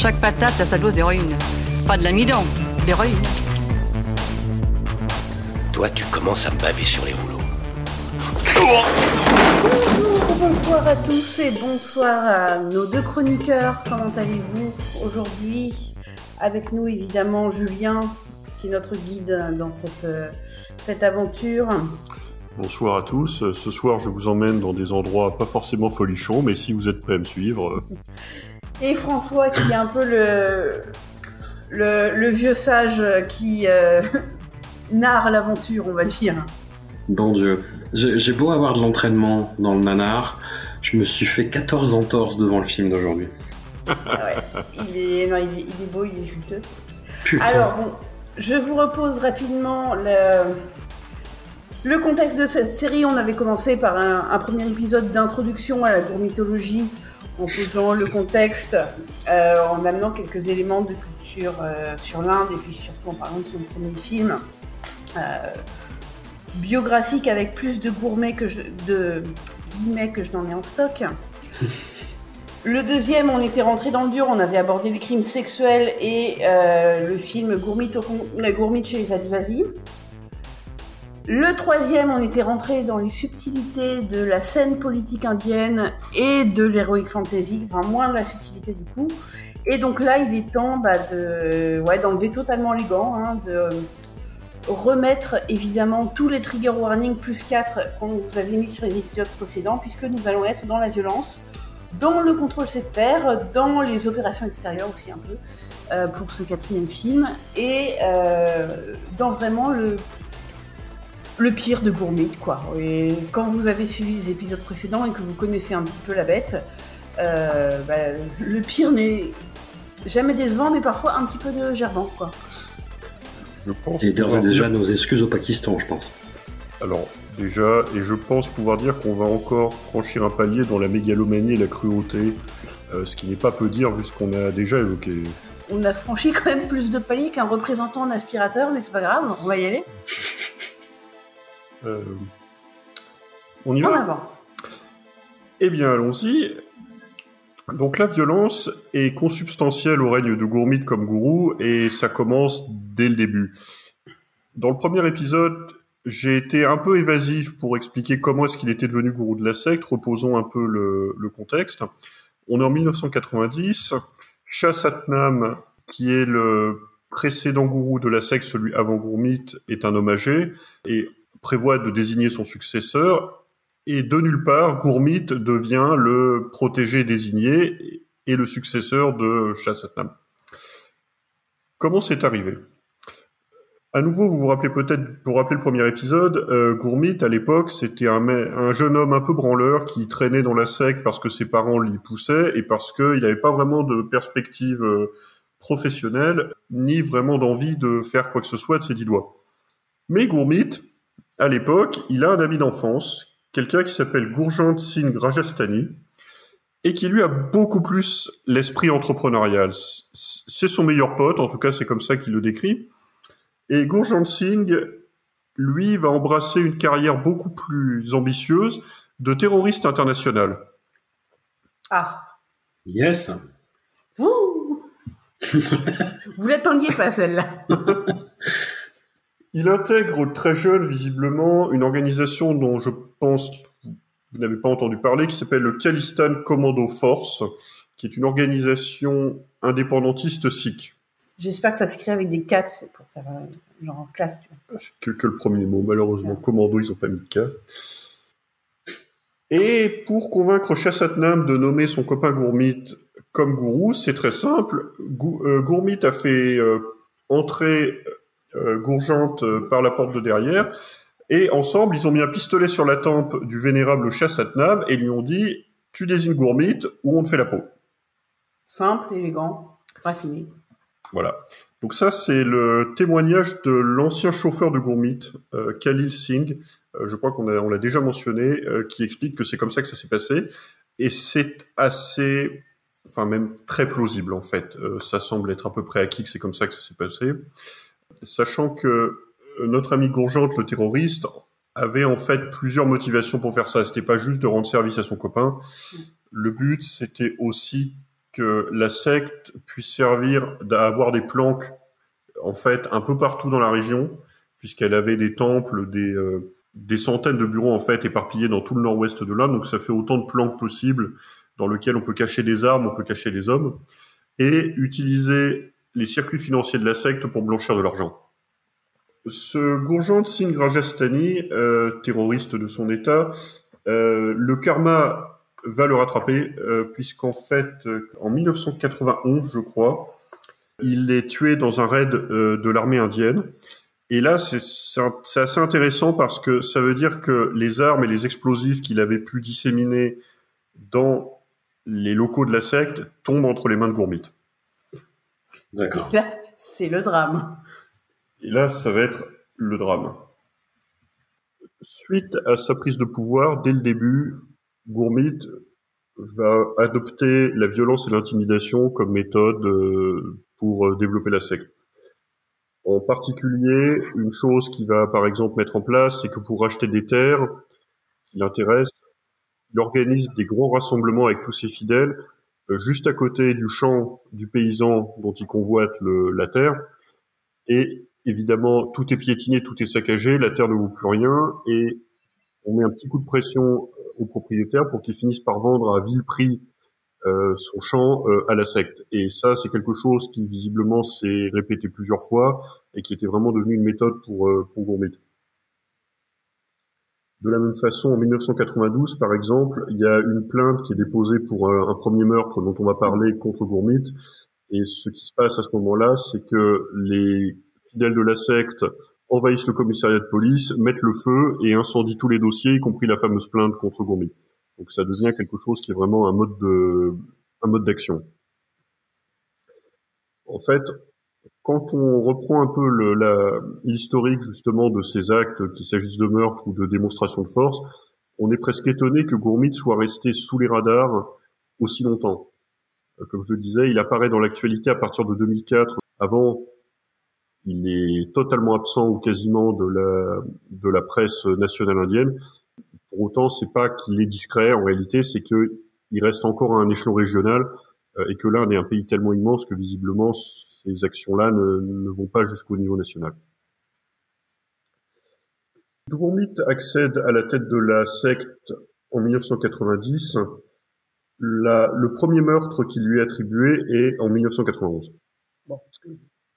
Chaque patate a sa dose d'héroïne. Pas de l'amidon, de l'héroïne. Toi, tu commences à me baver sur les rouleaux. Bonjour, bonsoir à tous et bonsoir à nos deux chroniqueurs. Comment allez-vous aujourd'hui? Avec nous évidemment Julien, qui est notre guide dans cette, cette aventure. Bonsoir à tous. Ce soir, je vous emmène dans des endroits pas forcément folichons, mais si vous êtes prêts à me suivre, euh, Et François, qui est un peu le, le, le vieux sage qui euh, narre l'aventure, on va dire. Bon Dieu. J'ai beau avoir de l'entraînement dans le nanar, je me suis fait 14 entorses devant le film d'aujourd'hui. Ah ouais, il, est, non, il, est, il est beau, il est juteux. Putain. Alors bon, je vous repose rapidement le, le contexte de cette série. On avait commencé par un, un premier épisode d'introduction à la gourmitologie en posant le contexte, euh, en amenant quelques éléments de culture euh, sur l'Inde et puis surtout en parlant de son premier film. euh, biographique avec plus de gourmets que je, de guillemets que je n'en ai en stock. Le deuxième, on était rentré dans le dur, on avait abordé les crimes sexuels et euh, le film euh, Gourmit chez les Adivasi. Le troisième, on était rentré dans les subtilités de la scène politique indienne et de l'heroic fantasy, enfin moins de la subtilité du coup. Et donc là, il est temps bah, de, ouais, d'enlever totalement les gants, hein, de remettre évidemment tous les trigger warnings plus 4 qu'on vous avait mis sur les épisodes précédents, puisque nous allons être dans la violence, dans le contrôle sectaire, dans les opérations extérieures aussi un peu, euh, pour ce quatrième film, et euh, dans vraiment le, le pire de Gourmet, quoi. Et quand vous avez suivi les épisodes précédents et que vous connaissez un petit peu la bête, euh, bah, le pire n'est jamais décevant, mais parfois un petit peu de gerbant, quoi. je pense. Et d'ores et déjà dire- nos excuses au Pakistan, je pense. Alors, déjà, et je pense pouvoir dire qu'on va encore franchir un palier dans la mégalomanie et la cruauté, euh, ce qui n'est pas peu dire vu ce qu'on a déjà évoqué. On a franchi quand même plus de paliers qu'un représentant en aspirateur, mais c'est pas grave, on va y aller. Euh, On y En va avant. Eh bien, allons-y. Donc la violence est consubstantielle au règne de Gourmit comme gourou et ça commence dès le début. Dans le premier épisode, j'ai été un peu évasif pour expliquer comment est-ce qu'il était devenu gourou de la secte. Reposons un peu le, le contexte. On est en 1990. Shah Satnam, qui est le précédent gourou de la secte, celui avant Gourmit, est un homme âgé et prévoit de désigner son successeur et de nulle part, Gourmit devient le protégé désigné et le successeur de Shah Satnam. Comment c'est arrivé? À nouveau, vous vous rappelez peut-être, pour rappeler le premier épisode, euh, Gourmit, à l'époque, c'était un, jeune homme un peu branleur qui traînait dans la secte parce que ses parents l'y poussaient et parce qu'il n'avait pas vraiment de perspective euh, professionnelle, ni vraiment d'envie de faire quoi que ce soit de ses dix doigts. Mais Gourmit, à l'époque, il a un ami d'enfance, quelqu'un qui s'appelle Gurjant Singh Rajasthani, et qui lui a beaucoup plus l'esprit entrepreneurial. C'est son meilleur pote, en tout cas c'est comme ça qu'il le décrit. Et Gurjant Singh, lui, va embrasser une carrière beaucoup plus ambitieuse de terroriste international. Ah. Yes. Ouh. Vous l'attendiez pas celle-là. Il intègre très jeune, visiblement, une organisation dont je pense que vous n'avez pas entendu parler, qui s'appelle le Khalistan Commando Force, qui est une organisation indépendantiste sikh. J'espère que ça s'écrit avec des 4, c'est pour faire euh, genre en classe, tu vois. que, que le premier mot. Malheureusement, commando, ils ont pas mis de cas. Et pour convaincre Shah Satnam de nommer son copain Gourmit comme gourou, c'est très simple. Euh, Gourmit a fait euh, entrer euh, Gourjante euh, par la porte de derrière, et ensemble, ils ont mis un pistolet sur la tempe du vénérable Shah Satnam et lui ont dit « Tu désignes Gourmit ou on te fait la peau ». Simple, élégant, raffiné. Voilà. Donc ça, c'est le témoignage de l'ancien chauffeur de Gourmit, euh, Khalil Singh, euh, je crois qu'on on l'a déjà mentionné, euh, qui explique que c'est comme ça que ça s'est passé. Et c'est assez, enfin même très plausible en fait. ça semble être à peu près acquis que c'est comme ça que ça s'est passé. Sachant que notre ami Gourgente, le terroriste, avait en fait plusieurs motivations pour faire ça. C'était pas juste de rendre service à son copain. Le but, c'était aussi que la secte puisse servir d'avoir des planques en fait un peu partout dans la région, puisqu'elle avait des temples, des, euh, des centaines de bureaux en fait éparpillés dans tout le nord-ouest de l'Inde. Donc ça fait autant de planques possibles dans lesquelles on peut cacher des armes, on peut cacher des hommes, et utiliser les circuits financiers de la secte pour blanchir de l'argent. Ce Gourjant Singh Rajasthani, euh, terroriste de son État, euh, le karma va le rattraper, euh, puisqu'en fait, euh, en 1991, je crois, il est tué dans un raid euh, de l'armée indienne. Et là, c'est assez intéressant parce que ça veut dire que les armes et les explosifs qu'il avait pu disséminer dans les locaux de la secte tombent entre les mains de Gourmit. D'accord. C'est le drame. Et là, ça va être le drame. Suite à sa prise de pouvoir, dès le début, Gourmit va adopter la violence et l'intimidation comme méthode euh, pour euh, développer la secte. En particulier, une chose qu'il va par exemple mettre en place, c'est que pour acheter des terres qui l'intéressent, il organise des grands rassemblements avec tous ses fidèles juste à côté du champ du paysan dont il convoite le, la terre. Et évidemment, tout est piétiné, tout est saccagé, la terre ne vaut plus rien, et on met un petit coup de pression aux propriétaires pour qu'ils finissent par vendre à vil prix euh, son champ euh, à la secte. Et ça, c'est quelque chose qui visiblement s'est répété plusieurs fois et qui était vraiment devenu une méthode pour, euh, pour Gourmet. De la même façon, en 1992, par exemple, il y a une plainte qui est déposée pour un, premier meurtre dont on va parler contre Gourmit. Et ce qui se passe à ce moment-là, c'est que les fidèles de la secte envahissent le commissariat de police, mettent le feu et incendient tous les dossiers, y compris la fameuse plainte contre Gourmet. Donc ça devient quelque chose qui est vraiment un mode de, un mode d'action. En fait, quand on reprend un peu l'historique justement de ces actes, qu'il s'agisse de meurtre ou de démonstration de force, on est presque étonné que Gourmit soit resté sous les radars aussi longtemps. Euh, comme je le disais, il apparaît dans l'actualité à partir de 2004. Avant, il est totalement absent ou quasiment de la, de la presse nationale indienne. Pour autant, c'est pas qu'il est discret. En réalité, c'est que il reste encore à un échelon régional et que l'Inde est un pays tellement immense que visiblement ces actions-là ne, ne, vont pas jusqu'au niveau national. Gourmit accède à la tête de la secte en 1990. La, le premier meurtre qui lui est attribué est en 1991. Bon,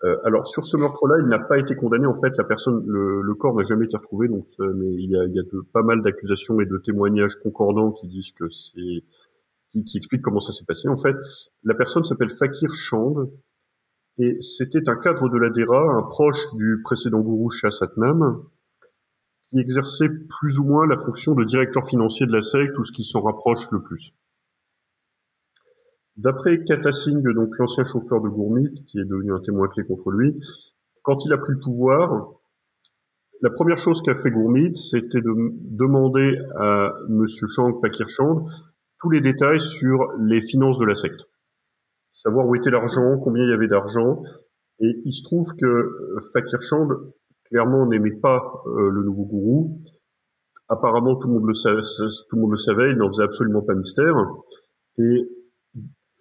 euh, alors sur ce meurtre-là, il n'a pas été condamné. En fait, la personne, le, le corps n'a jamais été retrouvé. Donc, mais il y a, il y a de, pas mal d'accusations et de témoignages concordants qui disent que c'est qui, qui expliquent comment ça s'est passé. En fait, la personne s'appelle Fakir Chand et c'était un cadre de la DERA, un proche du précédent gourou Shah Satnam, qui exerçait plus ou moins la fonction de directeur financier de la secte ou ce qui s'en rapproche le plus. D'après Kata Singh, donc l'ancien chauffeur de Gourmit, qui est devenu un témoin clé contre lui, quand il a pris le pouvoir, la première chose qu'a fait Gourmit, c'était de demander à Monsieur Chand, Fakir Chand, tous les détails sur les finances de la secte. Savoir où était l'argent, combien il y avait d'argent. Et il se trouve que Fakir Chand, clairement, n'aimait pas euh, le nouveau gourou. Apparemment, tout le monde le savait, tout le monde le il n'en faisait absolument pas mystère. Et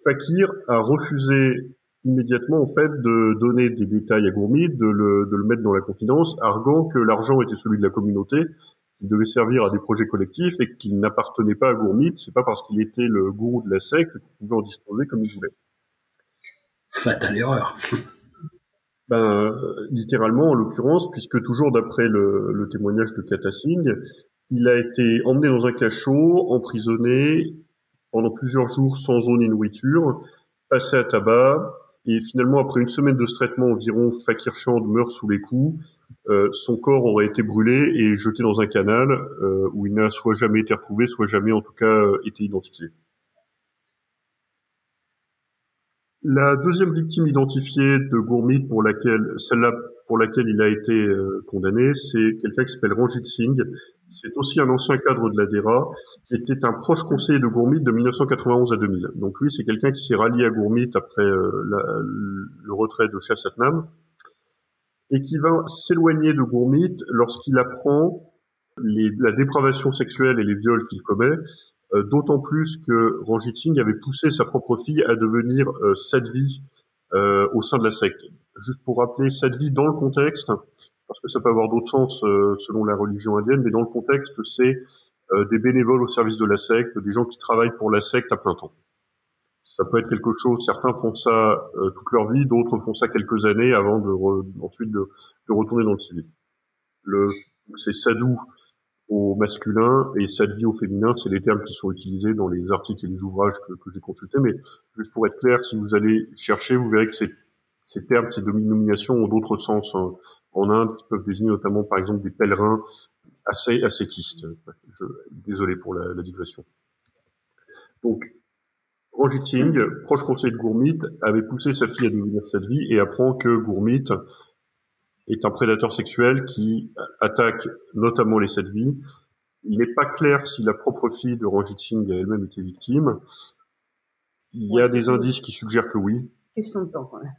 Fakir a refusé immédiatement en fait de donner des détails à Gourmit, de le, de le mettre dans la confidence, arguant que l'argent était celui de la communauté, qu'il devait servir à des projets collectifs et qu'il n'appartenait pas à Gourmit. C'est pas parce qu'il était le gourou de la secte qu'il pouvait en disposer comme il voulait. Fatale erreur. Ben, littéralement, en l'occurrence, puisque toujours d'après le, le, témoignage de Kata Singh, il a été emmené dans un cachot, emprisonné, pendant plusieurs jours sans eau ni nourriture, passé à tabac, et finalement, après une semaine de ce traitement environ, Fakir Chand meurt sous les coups. Euh, son corps aurait été brûlé et jeté dans un canal euh, où il n'a soit jamais été retrouvé, soit jamais en tout cas euh, été identifié. La deuxième victime identifiée de Gourmit, pour laquelle, celle-là pour laquelle il a été euh, condamné, c'est quelqu'un qui s'appelle Ranjit Singh. C'est aussi un ancien cadre de la DERA, qui était un proche conseiller de Gourmit de 1991 à 2000. Donc lui, c'est quelqu'un qui s'est rallié à Gourmit après le retrait de Shah Satnam, et qui va s'éloigner de Gourmit lorsqu'il apprend la dépravation sexuelle et les viols qu'il commet, euh, d'autant plus que Ranjit Singh avait poussé sa propre fille à devenir euh, Sadvi euh, au sein de la secte. Juste pour rappeler Sadvi dans le contexte, parce que ça peut avoir d'autres sens euh, selon la religion indienne, mais dans le contexte, c'est des bénévoles au service de la secte, des gens qui travaillent pour la secte à plein temps. Ça peut être quelque chose, certains font ça toute leur vie, d'autres font ça quelques années avant de ensuite de, de, retourner dans le civil. Le, c'est sadou au masculin et sadvi au féminin, c'est les termes qui sont utilisés dans les articles et les ouvrages que, que j'ai consultés. Mais juste pour être clair, si vous allez chercher, vous verrez que ces, ces termes, ces dénominations ont d'autres sens en, en, Inde, qui peuvent désigner notamment, par exemple, des pèlerins assez ascétistes. Je, désolé pour la, la digression. Donc, Ranjit Singh, proche conseiller de Gourmit, avait poussé sa fille à devenir sadvi et apprend que Gourmit est un prédateur sexuel qui attaque notamment les sept vies. Il n'est pas clair si la propre fille de Ranjit Singh a elle-même été victime. Il y a des indices qui suggèrent que oui. Question de temps, quand même.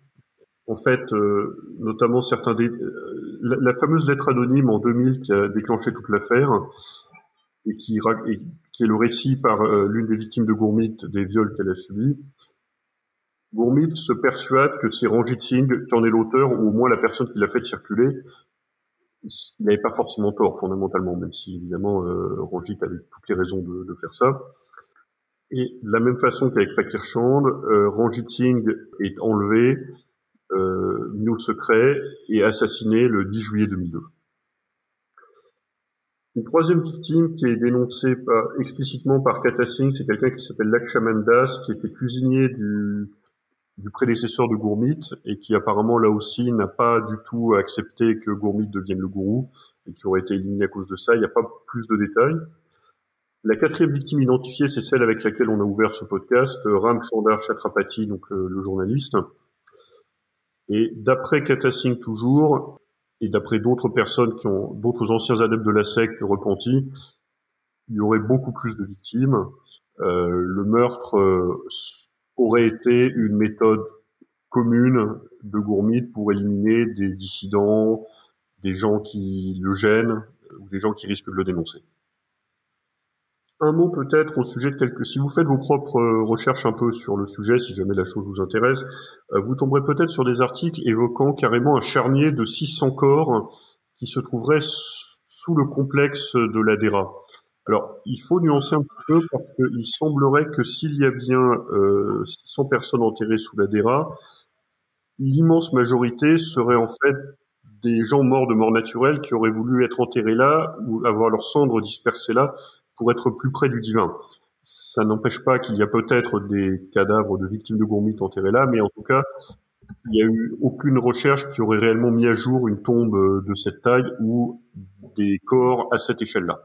En fait, euh, notamment certains des... Euh, la, fameuse lettre anonyme en 2000 qui a déclenché toute l'affaire et qui, qui est le récit par euh, l'une des victimes de Gourmit des viols qu'elle a subis, Gourmit se persuade que c'est Ranjit Singh qui en est l'auteur, ou au moins la personne qui l'a fait circuler. Il n'avait pas forcément tort, fondamentalement, même si, évidemment, euh, Ranjit avait toutes les raisons de, faire ça. Et de la même façon qu'avec Fakir Chand, euh, Ranjit Singh est enlevé, euh, mis au secret et assassiné le 10 juillet 2002. Une troisième victime qui est dénoncée par, explicitement par Kata Singh, c'est quelqu'un qui s'appelle Lakshamandas, qui était cuisinier du, du prédécesseur de Gourmit et qui apparemment là aussi n'a pas du tout accepté que Gourmit devienne le gourou et qui aurait été éliminé à cause de ça. Il n'y a pas plus de détails. La quatrième victime identifiée, c'est celle avec laquelle on a ouvert ce podcast, Ram Chandar Chatrapati, donc le, journaliste. Et d'après Kata Singh toujours, et d'après d'autres personnes qui ont, d'autres anciens adeptes de la secte repentis, il y aurait beaucoup plus de victimes. Euh, le meurtre euh, aurait été une méthode commune de Gourmit pour éliminer des dissidents, des gens qui le gênent ou des gens qui risquent de le dénoncer. Un mot peut-être au sujet de quelques... Si vous faites vos propres recherches un peu sur le sujet, si jamais la chose vous intéresse, euh, vous tomberez peut-être sur des articles évoquant carrément un charnier de 600 corps qui se trouverait sous le complexe de la DERA. Alors, il faut nuancer un peu parce qu'il semblerait que s'il y a bien euh, 600 personnes enterrées sous la DERA, l'immense majorité serait en fait des gens morts de mort naturelle qui auraient voulu être enterrés là ou avoir leurs cendres dispersées là pour être plus près du divin. Ça n'empêche pas qu'il y a peut-être des cadavres de victimes de gourmit enterrés là, mais en tout cas, il n'y a eu aucune recherche qui aurait réellement mis à jour une tombe de cette taille ou des corps à cette échelle-là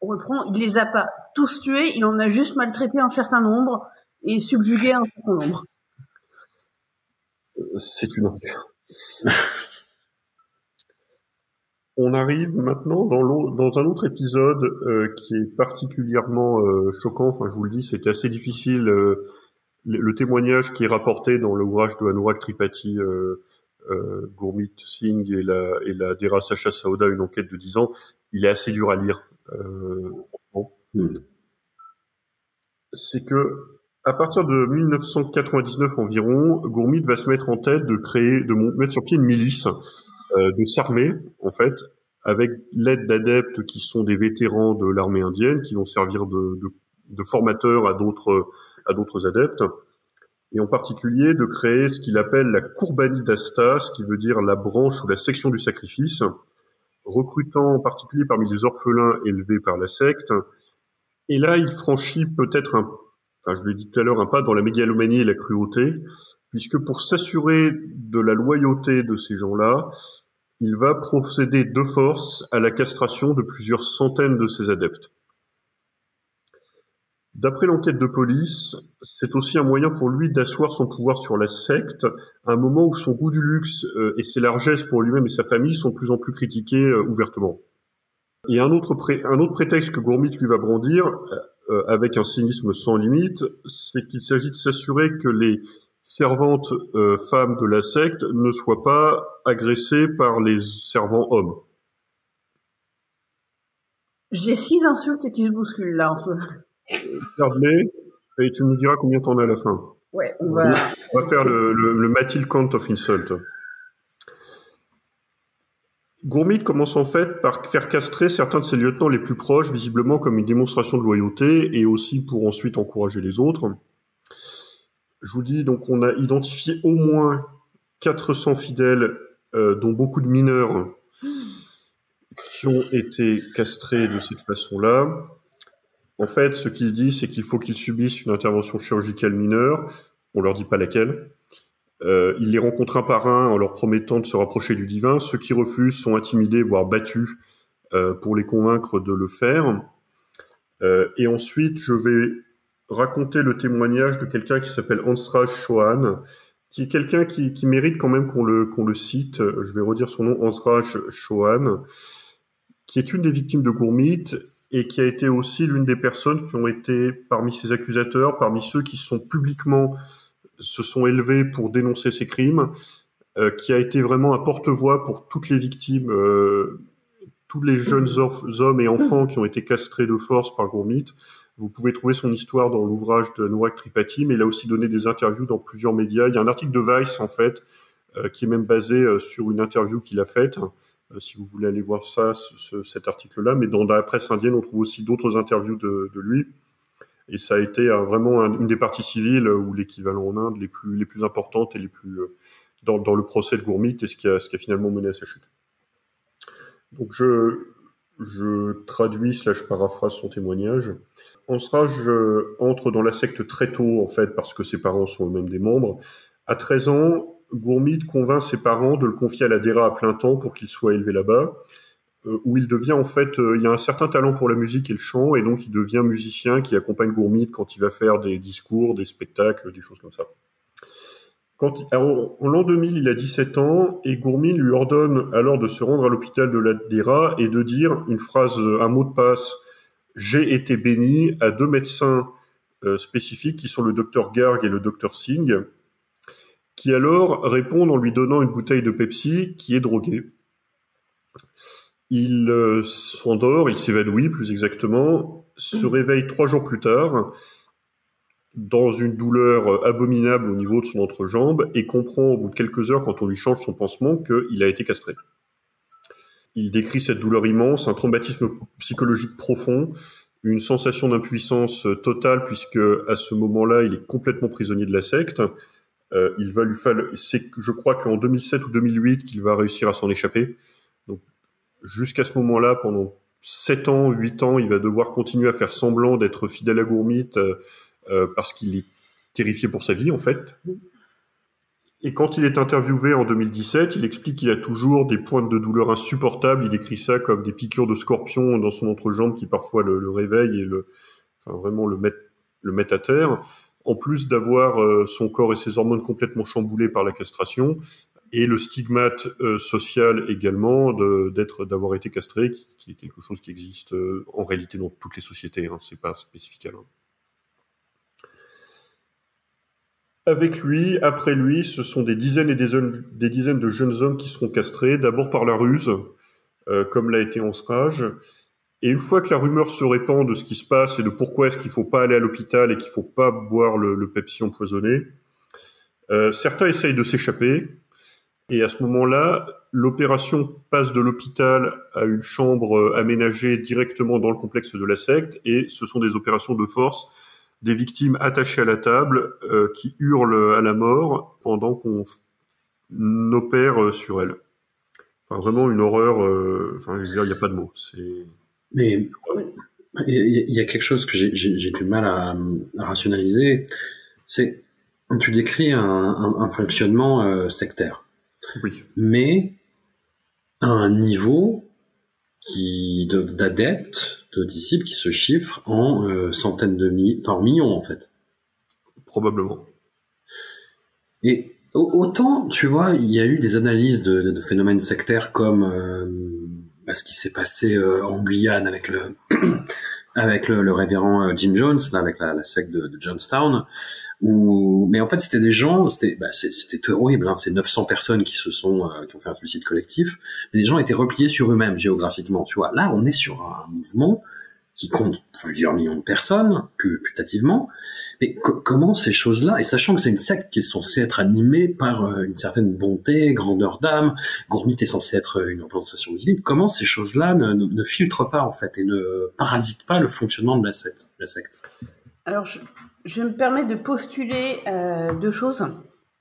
on reprend, il les a pas tous tués, il en a juste maltraité un certain nombre et subjugué un certain nombre. C'est une On arrive maintenant dans, dans un autre épisode euh, qui est particulièrement euh, choquant. Enfin, je vous le dis, c'était assez difficile. Euh, le, témoignage qui est rapporté dans l'ouvrage de Anurag Tripathi, Gourmit Singh et la, et la Dera Sacha Saoda, une enquête de 10 ans, il est assez dur à lire. Euh, hmm. c'est que à partir de 1999 environ, Gourmit va se mettre en tête de créer, de mettre sur pied une milice, euh, de s'armer en fait, avec l'aide d'adeptes qui sont des vétérans de l'armée indienne, qui vont servir de, de, de formateurs à d'autres à d'autres adeptes, et en particulier de créer ce qu'il appelle la Kourbani Dasta, ce qui veut dire la branche ou la section du sacrifice, recrutant en particulier parmi les orphelins élevés par la secte. Et là, il franchit peut-être un, enfin, je l'ai dit tout à l'heure, un pas dans la mégalomanie et la cruauté, puisque pour s'assurer de la loyauté de ces gens-là, il va procéder de force à la castration de plusieurs centaines de ses adeptes. D'après l'enquête de police, c'est aussi un moyen pour lui d'asseoir son pouvoir sur la secte, à un moment où son goût du luxe euh, et ses largesses pour lui-même et sa famille sont de plus en plus critiqués euh, ouvertement. Et un autre, prétexte que Gourmit lui va brandir, euh, avec un cynisme sans limite, c'est qu'il s'agit de s'assurer que les servantes femmes de la secte ne soient pas agressées par les servants hommes. J'ai six insultes qui se bousculent là en ce moment. Et tu nous diras combien t'en as à la fin. Ouais, on va. On va faire le, le, Mathilde Count of Insult. Gourmit commence en fait par faire castrer certains de ses lieutenants les plus proches, visiblement comme une démonstration de loyauté et aussi pour ensuite encourager les autres. Je vous dis, donc on a identifié au moins 400 fidèles, euh, dont beaucoup de mineurs, qui ont été castrés de cette façon-là. En fait, ce qu'il dit, c'est qu'il faut qu'ils subissent une intervention chirurgicale mineure. On leur dit pas laquelle. Euh, il les rencontre un par un en leur promettant de se rapprocher du divin. Ceux qui refusent sont intimidés, voire battus, euh, pour les convaincre de le faire. Et ensuite, je vais raconter le témoignage de quelqu'un qui s'appelle Hansraj Chouhan, qui est quelqu'un qui, mérite quand même qu'on le, qu'on le cite. Je vais redire son nom, Hansraj Chouhan, qui est une des victimes de Gourmit et qui a été aussi l'une des personnes qui ont été parmi ces accusateurs, parmi ceux qui sont publiquement se sont élevés pour dénoncer ces crimes, euh, qui a été vraiment un porte-voix pour toutes les victimes, euh, tous les jeunes hommes et enfants qui ont été castrés de force par Gourmit. Vous pouvez trouver son histoire dans l'ouvrage de Nourak Tripathi, mais il a aussi donné des interviews dans plusieurs médias. Il y a un article de Vice, en fait, euh, qui est même basé euh, sur une interview qu'il a faite. Euh, si vous voulez aller voir ça, cet article-là. Mais dans la presse indienne, on trouve aussi d'autres interviews de, lui. Et ça a été vraiment une des parties civiles ou l'équivalent en Inde les plus, importantes et les plus dans, dans le procès de Gourmit et ce qui a, ce qui a finalement mené à sa chute. Donc je, je traduis slash paraphrase son témoignage. Ansraj entre dans la secte très tôt en fait parce que ses parents sont eux-mêmes des membres. À 13 ans, Gourmid convainc ses parents de le confier à la DERA à plein temps pour qu'il soit élevé là-bas, euh, où il devient en fait, euh, il a un certain talent pour la musique et le chant, et donc il devient musicien qui accompagne Gourmid quand il va faire des discours, des spectacles, des choses comme ça. Quand, en l'an 2000, il a 17 ans, et Gourmid lui ordonne alors de se rendre à l'hôpital de la DERA et de dire une phrase, un mot de passe, j'ai été béni à deux médecins euh, spécifiques qui sont le docteur Garg et le docteur Singh, qui alors répond en lui donnant une bouteille de Pepsi qui est droguée. Il euh, s'endort, il s'évanouit plus exactement, se réveille trois jours plus tard dans une douleur abominable au niveau de son entrejambe et comprend au bout de quelques heures, quand on lui change son pansement, qu'il a été castré. Il décrit cette douleur immense, un traumatisme psychologique profond, une sensation d'impuissance totale puisque à ce moment-là, il est complètement prisonnier de la secte. Euh, il va lui falloir, c'est, je crois qu'en 2007 ou 2008 qu'il va réussir à s'en échapper. Donc, jusqu'à ce moment-là, pendant 7 ans, 8 ans, il va devoir continuer à faire semblant d'être fidèle à Gourmit euh, euh, parce qu'il est terrifié pour sa vie, en fait. Et quand il est interviewé en 2017, il explique qu'il a toujours des pointes de douleur insupportables. Il décrit ça comme des piqûres de scorpion dans son entrejambe qui parfois le, le réveillent et le, enfin vraiment le mettent, le mettent à terre en plus d'avoir euh, son corps et ses hormones complètement chamboulés par la castration, et le stigmate euh, social également d'être d'avoir été castré, qui, est quelque chose qui existe euh, en réalité dans toutes les sociétés, hein, c'est pas spécifique Avec lui, après lui, ce sont des dizaines et des, dizaines de jeunes hommes qui seront castrés, d'abord par la ruse, comme l'a été Ansrage, et une fois que la rumeur se répand de ce qui se passe et de pourquoi est-ce qu'il faut pas aller à l'hôpital et qu'il faut pas boire le, le Pepsi empoisonné, euh, certains essayent de s'échapper. Et à ce moment-là, l'opération passe de l'hôpital à une chambre euh, aménagée directement dans le complexe de la secte. Et ce sont des opérations de force, des victimes attachées à la table euh, qui hurlent à la mort pendant qu'on opère euh, sur elles. Enfin, vraiment une horreur. Euh, enfin, je veux dire, il n'y a pas de mots. Mais il y a quelque chose que j'ai du mal à, rationaliser, c'est tu décris un, fonctionnement euh, sectaire, oui. mais à un niveau qui d'adeptes, de, disciples qui se chiffrent en euh, centaines de milliers, enfin en millions en fait. Probablement. Et autant, tu vois, il y a eu des analyses de, de phénomènes sectaires comme euh, bah, ce qui s'est passé euh, en Guyane avec le avec le, le, révérend Jim Jones, là, avec la, la secte de, de Johnstown, où, mais en fait c'était des gens, c'était bah, horrible, hein, c'est 900 personnes qui se sont euh, qui ont fait un suicide collectif, mais les gens étaient repliés sur eux-mêmes géographiquement, tu vois. Là, on est sur un mouvement qui compte plusieurs millions de personnes, putativement, mais comment ces choses-là, et sachant que c'est une secte qui est censée être animée par euh, une certaine bonté, grandeur d'âme, Gourmit est censé être une représentation divine, comment ces choses-là ne, ne, ne, filtrent pas en fait et ne parasitent pas le fonctionnement de la secte, la secte? Alors je, je, me permets de postuler euh, deux choses.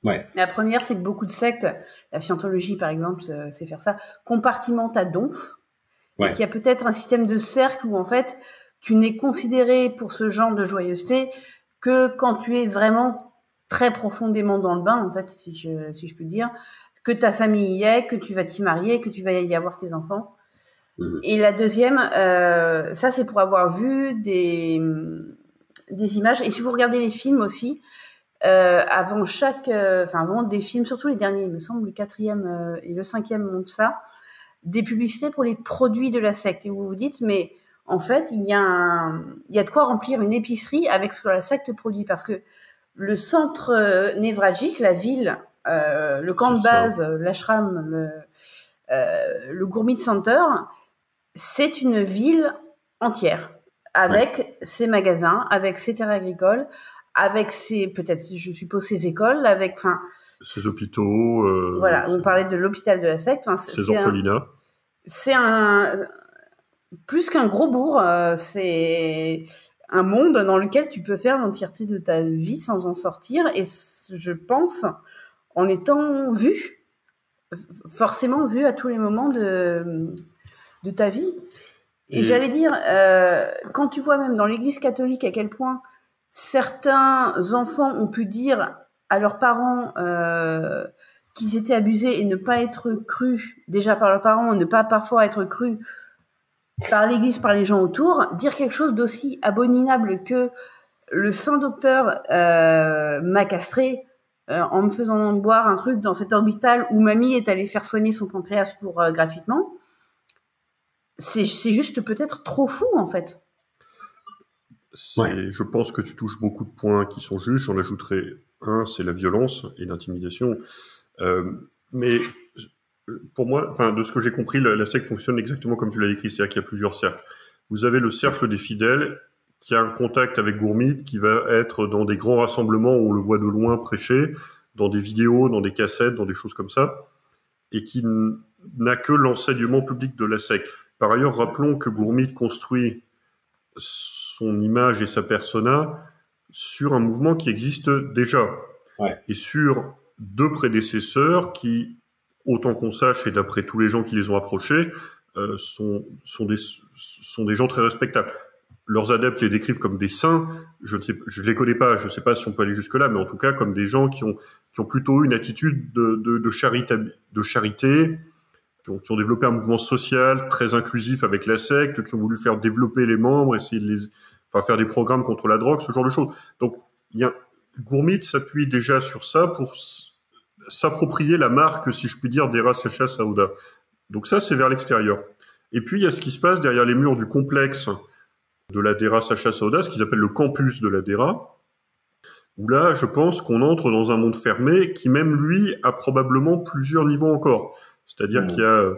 Ouais. La première, c'est que beaucoup de sectes, la scientologie par exemple, c'est faire ça, compartimentent à donf. Ouais. Et qu'il y a peut-être un système de cercle où en fait tu n'es considéré pour ce genre de joyeuseté que quand tu es vraiment très profondément dans le bain, en fait, si je, si je peux dire, que ta famille y est, que tu vas t'y marier, que tu vas y avoir tes enfants. Mmh. Et la deuxième, euh, ça c'est pour avoir vu des, des images. Et si vous regardez les films aussi, euh, avant chaque, euh, enfin avant des films, surtout les derniers, il me semble, le quatrième euh, et le cinquième montrent ça, des publicités pour les produits de la secte. Et vous vous dites, mais en fait, il y, a un, il y a de quoi remplir une épicerie avec ce que la secte produit. Parce que le centre névralgique, la ville, le camp de base, l'ashram, le, le Gourmit Center, c'est une ville entière, avec ouais. ses magasins, avec ses terres agricoles, avec ses, peut-être, je suppose, ses écoles, avec, enfin... Ses hôpitaux. Euh, voilà, on parlait de l'hôpital de la secte. Ses orphelinats. C'est un, plus qu'un gros bourg, euh, c'est un monde dans lequel tu peux faire l'entièreté de ta vie sans en sortir. Et je pense, en étant vu, forcément vu à tous les moments de, de ta vie. Et, et j'allais dire, euh, quand tu vois même dans l'Église catholique à quel point certains enfants ont pu dire à leurs parents euh, qu'ils étaient abusés et ne pas être crus, déjà par leurs parents, ne pas parfois être crus par l'Église, par les gens autour, dire quelque chose d'aussi abominable que le saint docteur euh, m'a castré euh, en me faisant boire un truc dans cet orbital où mamie est allée faire soigner son pancréas pour gratuitement, c'est juste peut-être trop fou en fait. Ouais. Je pense que tu touches beaucoup de points qui sont justes. J'en ajouterai un, c'est la violence et l'intimidation. Euh, mais pour moi, enfin, de ce que j'ai compris, la, la, secte fonctionne exactement comme tu l'as écrit, c'est-à-dire qu'il y a plusieurs cercles. Vous avez le cercle des fidèles qui a un contact avec Gourmit, qui va être dans des grands rassemblements où on le voit de loin prêcher, dans des vidéos, dans des cassettes, dans des choses comme ça, et qui n'a que l'enseignement public de la secte. Par ailleurs, rappelons que Gourmit construit son image et sa persona sur un mouvement qui existe déjà, ouais. et sur deux prédécesseurs qui autant qu'on sache, et d'après tous les gens qui les ont approchés, euh, sont, sont, des, sont des gens très respectables. Leurs adeptes les décrivent comme des saints. Je ne sais, je les connais pas. Je ne sais pas si on peut aller jusque là, mais en tout cas comme des gens qui ont, qui ont plutôt une attitude de, de, de, de charité, qui ont, développé un mouvement social très inclusif avec la secte, qui ont voulu faire développer les membres, essayer de les, enfin faire des programmes contre la drogue, ce genre de choses. Donc, il Gourmit s'appuie déjà sur ça pour s'approprier la marque, si je puis dire, d'Era Sacha Saouda. Donc ça, c'est vers l'extérieur. Et puis, il y a ce qui se passe derrière les murs du complexe de la DERA Sacha Saouda, ce qu'ils appellent le campus de la DERA, où là, je pense qu'on entre dans un monde fermé qui, même lui, a probablement plusieurs niveaux encore. C'est-à-dire mmh. qu'il y a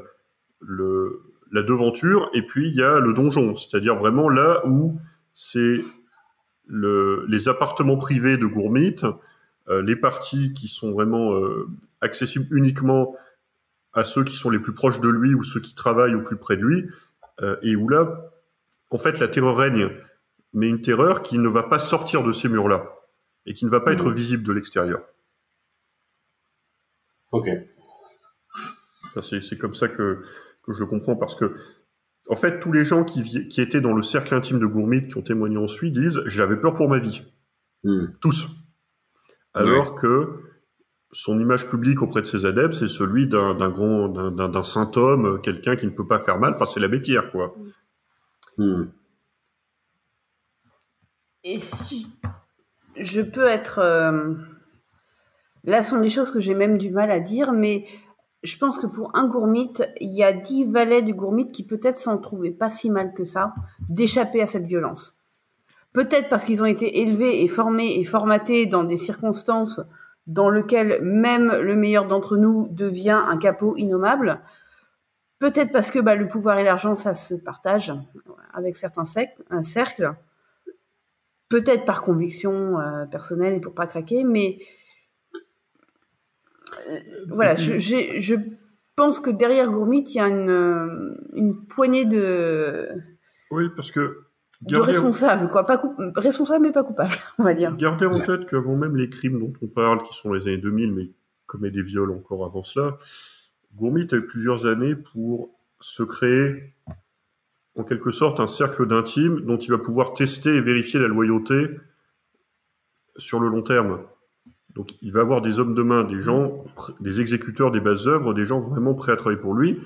le, la devanture et puis il y a le donjon. C'est-à-dire vraiment là où c'est le, les appartements privés de Gourmit, euh, les parties qui sont vraiment euh, accessibles uniquement à ceux qui sont les plus proches de lui ou ceux qui travaillent au plus près de lui, euh, et où là, en fait, la terreur règne, mais une terreur qui ne va pas sortir de ces murs-là et qui ne va pas mmh. être visible de l'extérieur. Ok. C'est comme ça que, que je le comprends parce que en fait, tous les gens qui, qui, étaient dans le cercle intime de Gourmit, qui ont témoigné ensuite, disent j'avais peur pour ma vie. Mmh. Tous. Alors que son image publique auprès de ses adeptes, c'est celui d'un grand, d'un saint homme, quelqu'un qui ne peut pas faire mal. Enfin, c'est la bêtière, quoi. Mmh. Et si je peux être. euh, Là, ce sont des choses que j'ai même du mal à dire, mais je pense que pour un gourmite, il y a dix valets du gourmite qui peut-être s'en trouvaient pas si mal que ça d'échapper à cette violence. Peut-être parce qu'ils ont été élevés et formés et formatés dans des circonstances dans lesquelles même le meilleur d'entre nous devient un capot innommable. Peut-être parce que bah, le pouvoir et l'argent, ça se partage avec certains sec- un cercle. Peut-être par conviction euh, personnelle et pour pas craquer, mais voilà, je, j'ai- je pense que derrière Gourmit, il y a une, euh, une poignée de, Oui, parce que de responsables, quoi. Pas coup- responsables, mais pas coupables, on va dire. gardez en tête qu'avant même les crimes dont on parle, qui sont les années 2000, mais commet des viols encore avant cela, Gourmit a eu plusieurs années pour se créer en quelque sorte un cercle d'intimes dont il va pouvoir tester et vérifier la loyauté sur le long terme. Donc il va avoir des hommes de main, des gens, des exécuteurs des bases œuvres, des gens vraiment prêts à travailler pour lui.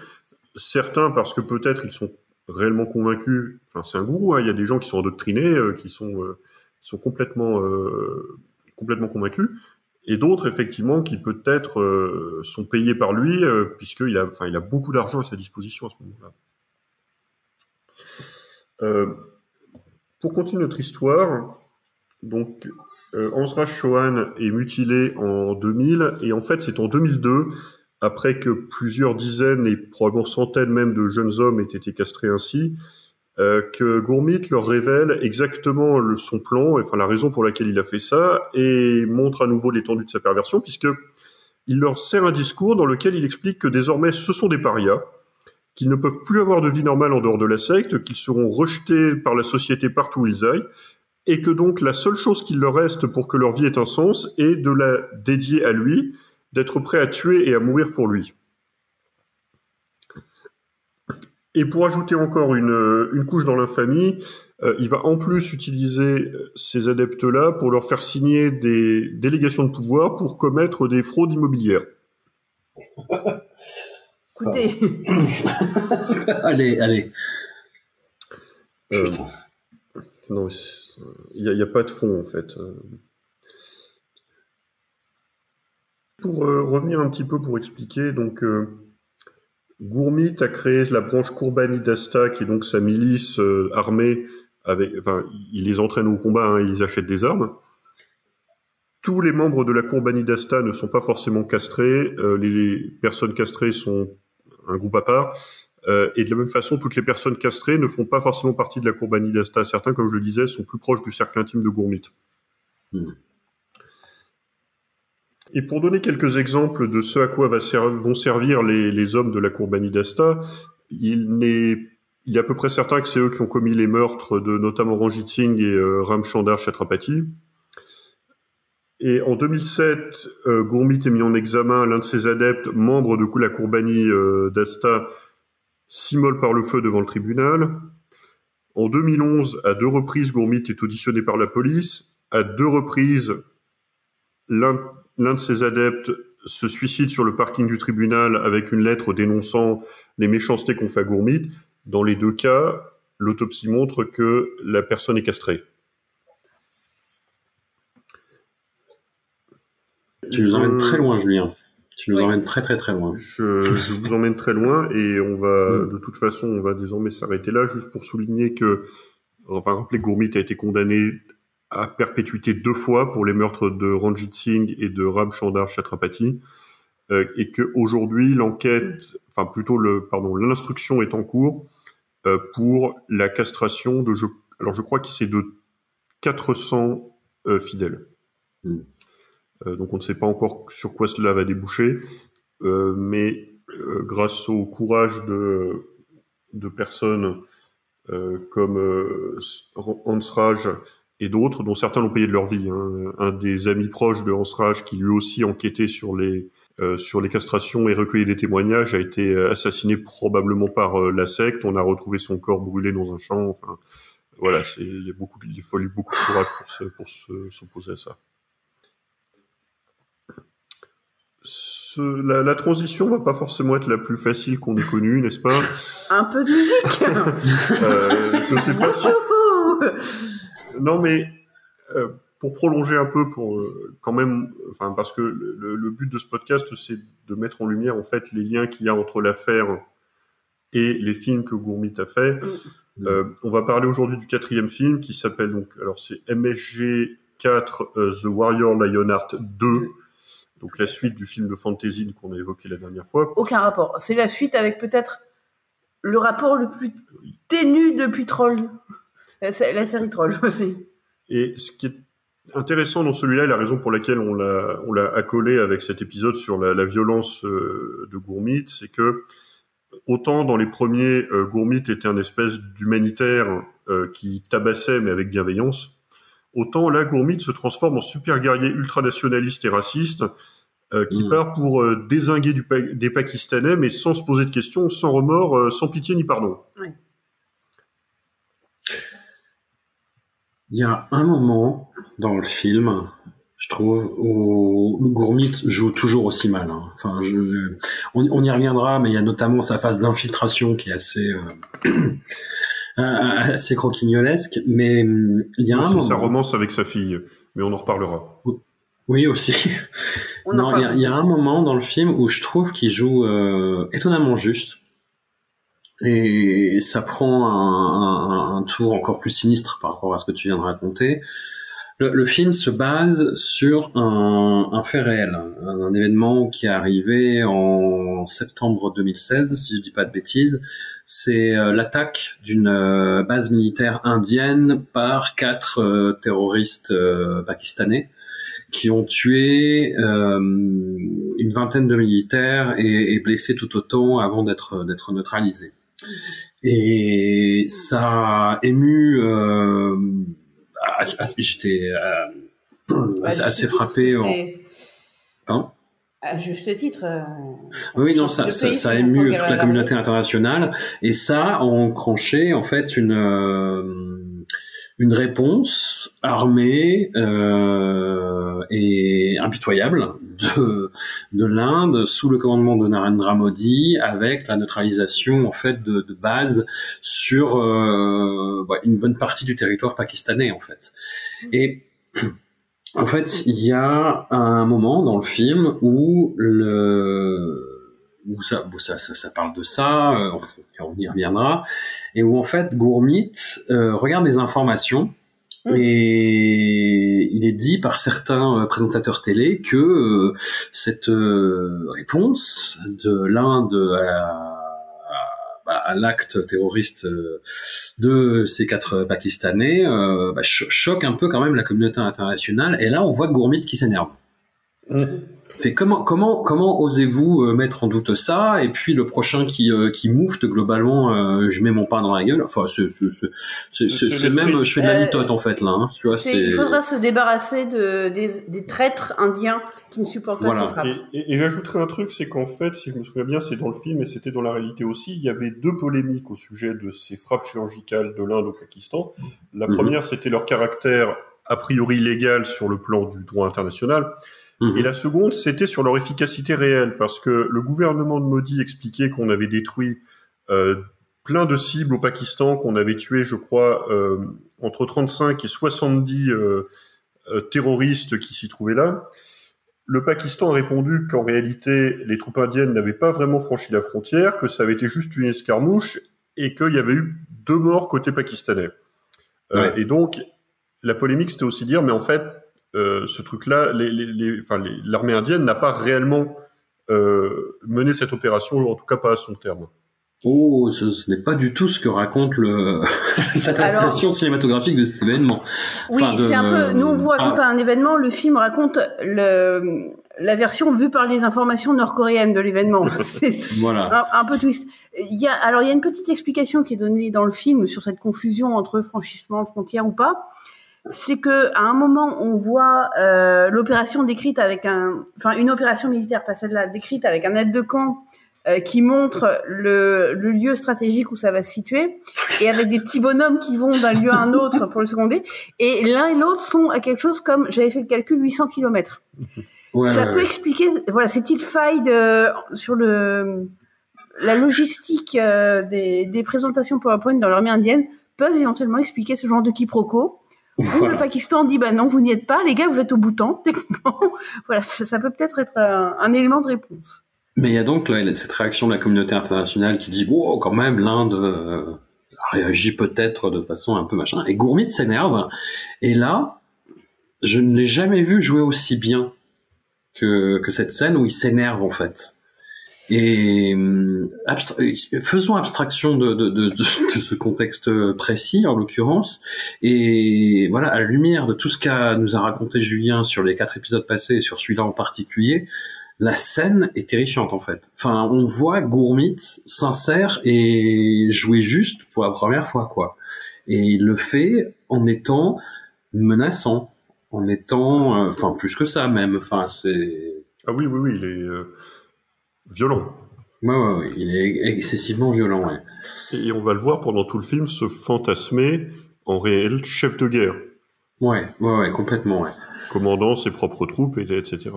Certains parce que peut-être ils sont réellement convaincus. Enfin c'est un gourou, hein, il y a des gens qui sont endoctrinés, euh, qui sont, euh, sont complètement, euh, complètement convaincus. Et d'autres, effectivement, qui peut-être sont payés par lui, puisqu'il a, enfin, il a beaucoup d'argent à sa disposition à ce moment-là. Pour continuer notre histoire, donc euh, Ansra Chohan est mutilé en 2000, et en fait c'est en 2002, après que plusieurs dizaines et probablement centaines même de jeunes hommes aient été castrés ainsi, euh, que Gourmit leur révèle exactement le- son plan, enfin la raison pour laquelle il a fait ça, et montre à nouveau l'étendue de sa perversion, puisque il leur sert un discours dans lequel il explique que désormais ce sont des parias, qu'ils ne peuvent plus avoir de vie normale en dehors de la secte, qu'ils seront rejetés par la société partout où ils aillent, et que donc la seule chose qu'il leur reste pour que leur vie ait un sens est de la dédier à lui, d'être prêt à tuer et à mourir pour lui. Et pour ajouter encore une, une couche dans l'infamie, euh, il va en plus utiliser euh, ces adeptes-là pour leur faire signer des délégations de pouvoir pour commettre des fraudes immobilières. Écoutez, allez, allez. Euh, non, c'est- il n'y a, pas de fond en fait. Euh, Pour euh, revenir un petit peu pour expliquer, donc euh, Gourmit a créé la branche Kourbani d'Asta, qui est donc sa milice euh, armée. Enfin, il les entraîne au combat, hein, il les achète des armes. Tous les membres de la Kourbani d'Asta ne sont pas forcément castrés. euh, les personnes castrées sont un groupe à part. Euh, et de la même façon, toutes les personnes castrées ne font pas forcément partie de la Kourbani d'Asta. Certains, comme je le disais, sont plus proches du cercle intime de Gourmit. Hmm. Et pour donner quelques exemples de ce à quoi va ser- vont servir les, les hommes de la Kourbani d'Asta, il, n'est- il est à peu près certain que c'est eux qui ont commis les meurtres de notamment Ranjit Singh et euh, Ramchandar Chatrapati. Et en 2007, euh, Gourmit est mis en examen. L'un de ses adeptes, membre de la Kourbani euh, d'Asta, s'immole par le feu devant le tribunal. En 2011, à deux reprises, Gourmit est auditionné par la police. À deux reprises, l'un de ses adeptes se suicide sur le parking du tribunal avec une lettre dénonçant les méchancetés qu'on fait à Gourmit. Dans les deux cas, l'autopsie montre que la personne est castrée. Tu nous emmènes très loin, Julien. Tu nous Oui. emmènes très très très loin. Je, je vous emmène très loin et on va, Mm. de toute façon, on va désormais s'arrêter là, juste pour souligner que, on va rappeler que Gourmit a été condamné à perpétuité deux fois pour les meurtres de Ranjit Singh et de Ramchandar Chatrapati, euh, et que aujourd'hui l'enquête, enfin plutôt le, pardon, l'instruction est en cours euh, pour la castration de, je, alors je crois que c'est de 400 euh, fidèles. Mm. Euh, donc on ne sait pas encore sur quoi cela va déboucher, euh, mais euh, grâce au courage de, personnes comme Hansraj et d'autres, dont certains l'ont payé de leur vie. hein. Un des amis proches de Hansraj, qui lui aussi enquêtait sur les sur les castrations et recueillait des témoignages, a été assassiné probablement par la secte. On a retrouvé son corps brûlé dans un champ. Enfin, voilà, il y beaucoup, il a beaucoup de courage pour se, pour se- s'opposer à ça. Ce- la, la transition va pas forcément être la plus facile qu'on ait connue, n'est-ce pas? Un peu de musique. euh, Je sais pas si Non, mais euh, pour prolonger un peu, pour euh, quand même, enfin parce que le, le but de ce podcast, c'est de mettre en lumière en fait les liens qu'il y a entre l'affaire et les films que Gourmit a fait. Mm. Euh, on va parler aujourd'hui du quatrième film qui s'appelle donc, alors c'est MSG 4 euh, The Warrior Lionheart 2. Donc la suite du film de fantasy qu'on a évoqué la dernière fois. Aucun rapport. C'est la suite avec peut-être le rapport le plus ténu depuis Troll. La, la série Troll aussi. Et ce qui est intéressant dans celui-là, la raison pour laquelle on l'a on l'a accolé avec cet épisode sur la, la violence euh, de Gourmit, c'est que autant dans les premiers, euh, Gourmit était un espèce d'humanitaire euh, qui tabassait mais avec bienveillance, autant là Gourmit se transforme en super guerrier ultranationaliste et raciste euh, qui Mm. part pour euh, désinguer du Pa- des Pakistanais mais sans se poser de questions, sans remords, euh, sans pitié ni pardon. Il y a un moment dans le film, je trouve, où Gourmit joue toujours aussi mal. hein. Enfin, je, on, on y reviendra, mais il y a notamment sa phase d'infiltration qui est assez euh, assez croquignolesque. Mais hum, il y a un C'est sa moment. romance avec sa fille, mais on en reparlera. Oui aussi. On non, il y, a- y un moment dans le film où je trouve qu'il joue euh, étonnamment juste. Et ça prend un, un- un tour encore plus sinistre par rapport à ce que tu viens de raconter. Le, le film se base sur un, un fait réel, un, un événement qui est arrivé en septembre 2016, si je dis pas de bêtises. C'est euh, l'attaque d'une euh, base militaire indienne par quatre euh, terroristes euh, pakistanais qui ont tué euh, une vingtaine de militaires et, et blessé tout autant avant d'être d'être neutralisés. Et ça a ému. Euh, J'étais euh, assez, assez frappé. En... Pardon À juste titre. euh, oui, non, ça, ça, ça a ému toute la guerre communauté internationale et ça a enclenché en fait une euh, une réponse armée euh, et impitoyable de de l'Inde sous le commandement de Narendra Modi avec la neutralisation en fait de, de base sur euh, bah, une bonne partie du territoire pakistanais en fait et en fait, il y a un moment dans le film où le où ça, où ça, ça, ça parle de ça, euh, on y reviendra, et où en fait Gourmit euh, regarde les informations Mm. et il est dit par certains euh, présentateurs télé que euh, cette réponse de l'Inde à, à, l'acte terroriste euh, de ces quatre Pakistanais euh, bah, cho- choque un peu quand même la communauté internationale. Et là, on voit Gourmit qui s'énerve. Fait comment comment comment osez-vous euh, mettre en doute ça? Et puis le prochain qui euh, qui moufte globalement, euh, je mets mon pain dans la gueule. Enfin, c'est même je fais de la Euh, litote en fait là. hein, tu vois, il faudra se débarrasser de, des, des traîtres indiens qui ne supportent pas Voilà. ces frappes. Et, et- et j'ajouterais un truc, c'est qu'en fait, si je me souviens bien, c'est dans le film et c'était dans la réalité aussi, il y avait deux polémiques au sujet de ces frappes chirurgicales de l'Inde au Pakistan. La Mhm. première, c'était leur caractère a priori légal sur le plan du droit international. Mhm. Et la seconde, c'était sur leur efficacité réelle, parce que le gouvernement de Modi expliquait qu'on avait détruit euh, plein de cibles au Pakistan, qu'on avait tué, je crois, euh, entre 35 et 70 euh, euh, terroristes qui s'y trouvaient là. Le Pakistan a répondu qu'en réalité, les troupes indiennes n'avaient pas vraiment franchi la frontière, que ça avait été juste une escarmouche et qu'il y avait eu deux morts côté pakistanais. Euh, Ouais. Et donc, la polémique, c'était aussi dire, mais en fait, euh, ce truc-là, les, les, les- enfin, les- l'armée indienne n'a pas réellement euh, mené cette opération, ou en tout cas pas à son terme. Oh, ce, ce n'est pas du tout ce que raconte le l'adaptation cinématographique de cet événement. Oui, Enfin, de- c'est un peu. Nous, on vous raconte Ah. un événement. Le film raconte le, la version vue par les informations nord-coréennes de l'événement. Voilà. un, un peu twist. Il y a, alors, il y a une petite explication qui est donnée dans le film sur cette confusion entre franchissement de frontière ou pas. C'est que à un moment, on voit euh, l'opération décrite avec un, enfin, une opération militaire, pas celle-là, décrite avec un aide de camp euh, qui montre le, le lieu stratégique où ça va se situer, et avec des petits bonhommes qui vont d'un lieu à un autre pour le seconder. Et l'un et l'autre sont à quelque chose comme, j'avais fait le calcul, 800 kilomètres. Ouais, ça ouais, peut ouais. expliquer, voilà, ces petites failles de, sur le, la logistique euh, des, des présentations PowerPoint dans l'armée indienne peuvent éventuellement expliquer ce genre de quiproquo Ou le Pakistan dit bah non, vous n'y êtes pas, les gars, vous êtes au Bhoutan, voilà, ça, ça peut peut-être être un, un élément de réponse. Mais il y a donc là, cette réaction de la communauté internationale qui dit oh quand même l'Inde euh, réagit peut-être de façon un peu machin et Gourmit s'énerve et là je ne l'ai jamais vu jouer aussi bien que, que cette scène où il s'énerve en fait. Et euh, faisons abstraction de, de, de, de, ce contexte précis en l'occurrence. Et voilà, à la lumière de tout ce qu'a nous a raconté Julien sur les quatre épisodes passés et sur celui-là en particulier, la scène est terrifiante en fait. Enfin, on voit Gourmit sincère et jouer juste pour la première fois quoi. Et il le fait en étant menaçant, en étant, euh, enfin plus que ça même. Enfin, c'est. Ah oui, oui, oui, il est euh, violent. Ouais, ouais, ouais, il est excessivement violent. Ouais. Et on va le voir pendant tout le film se fantasmer en réel chef de guerre. Ouais, ouais, ouais, complètement. Ouais. Commandant ses propres troupes, et, etc.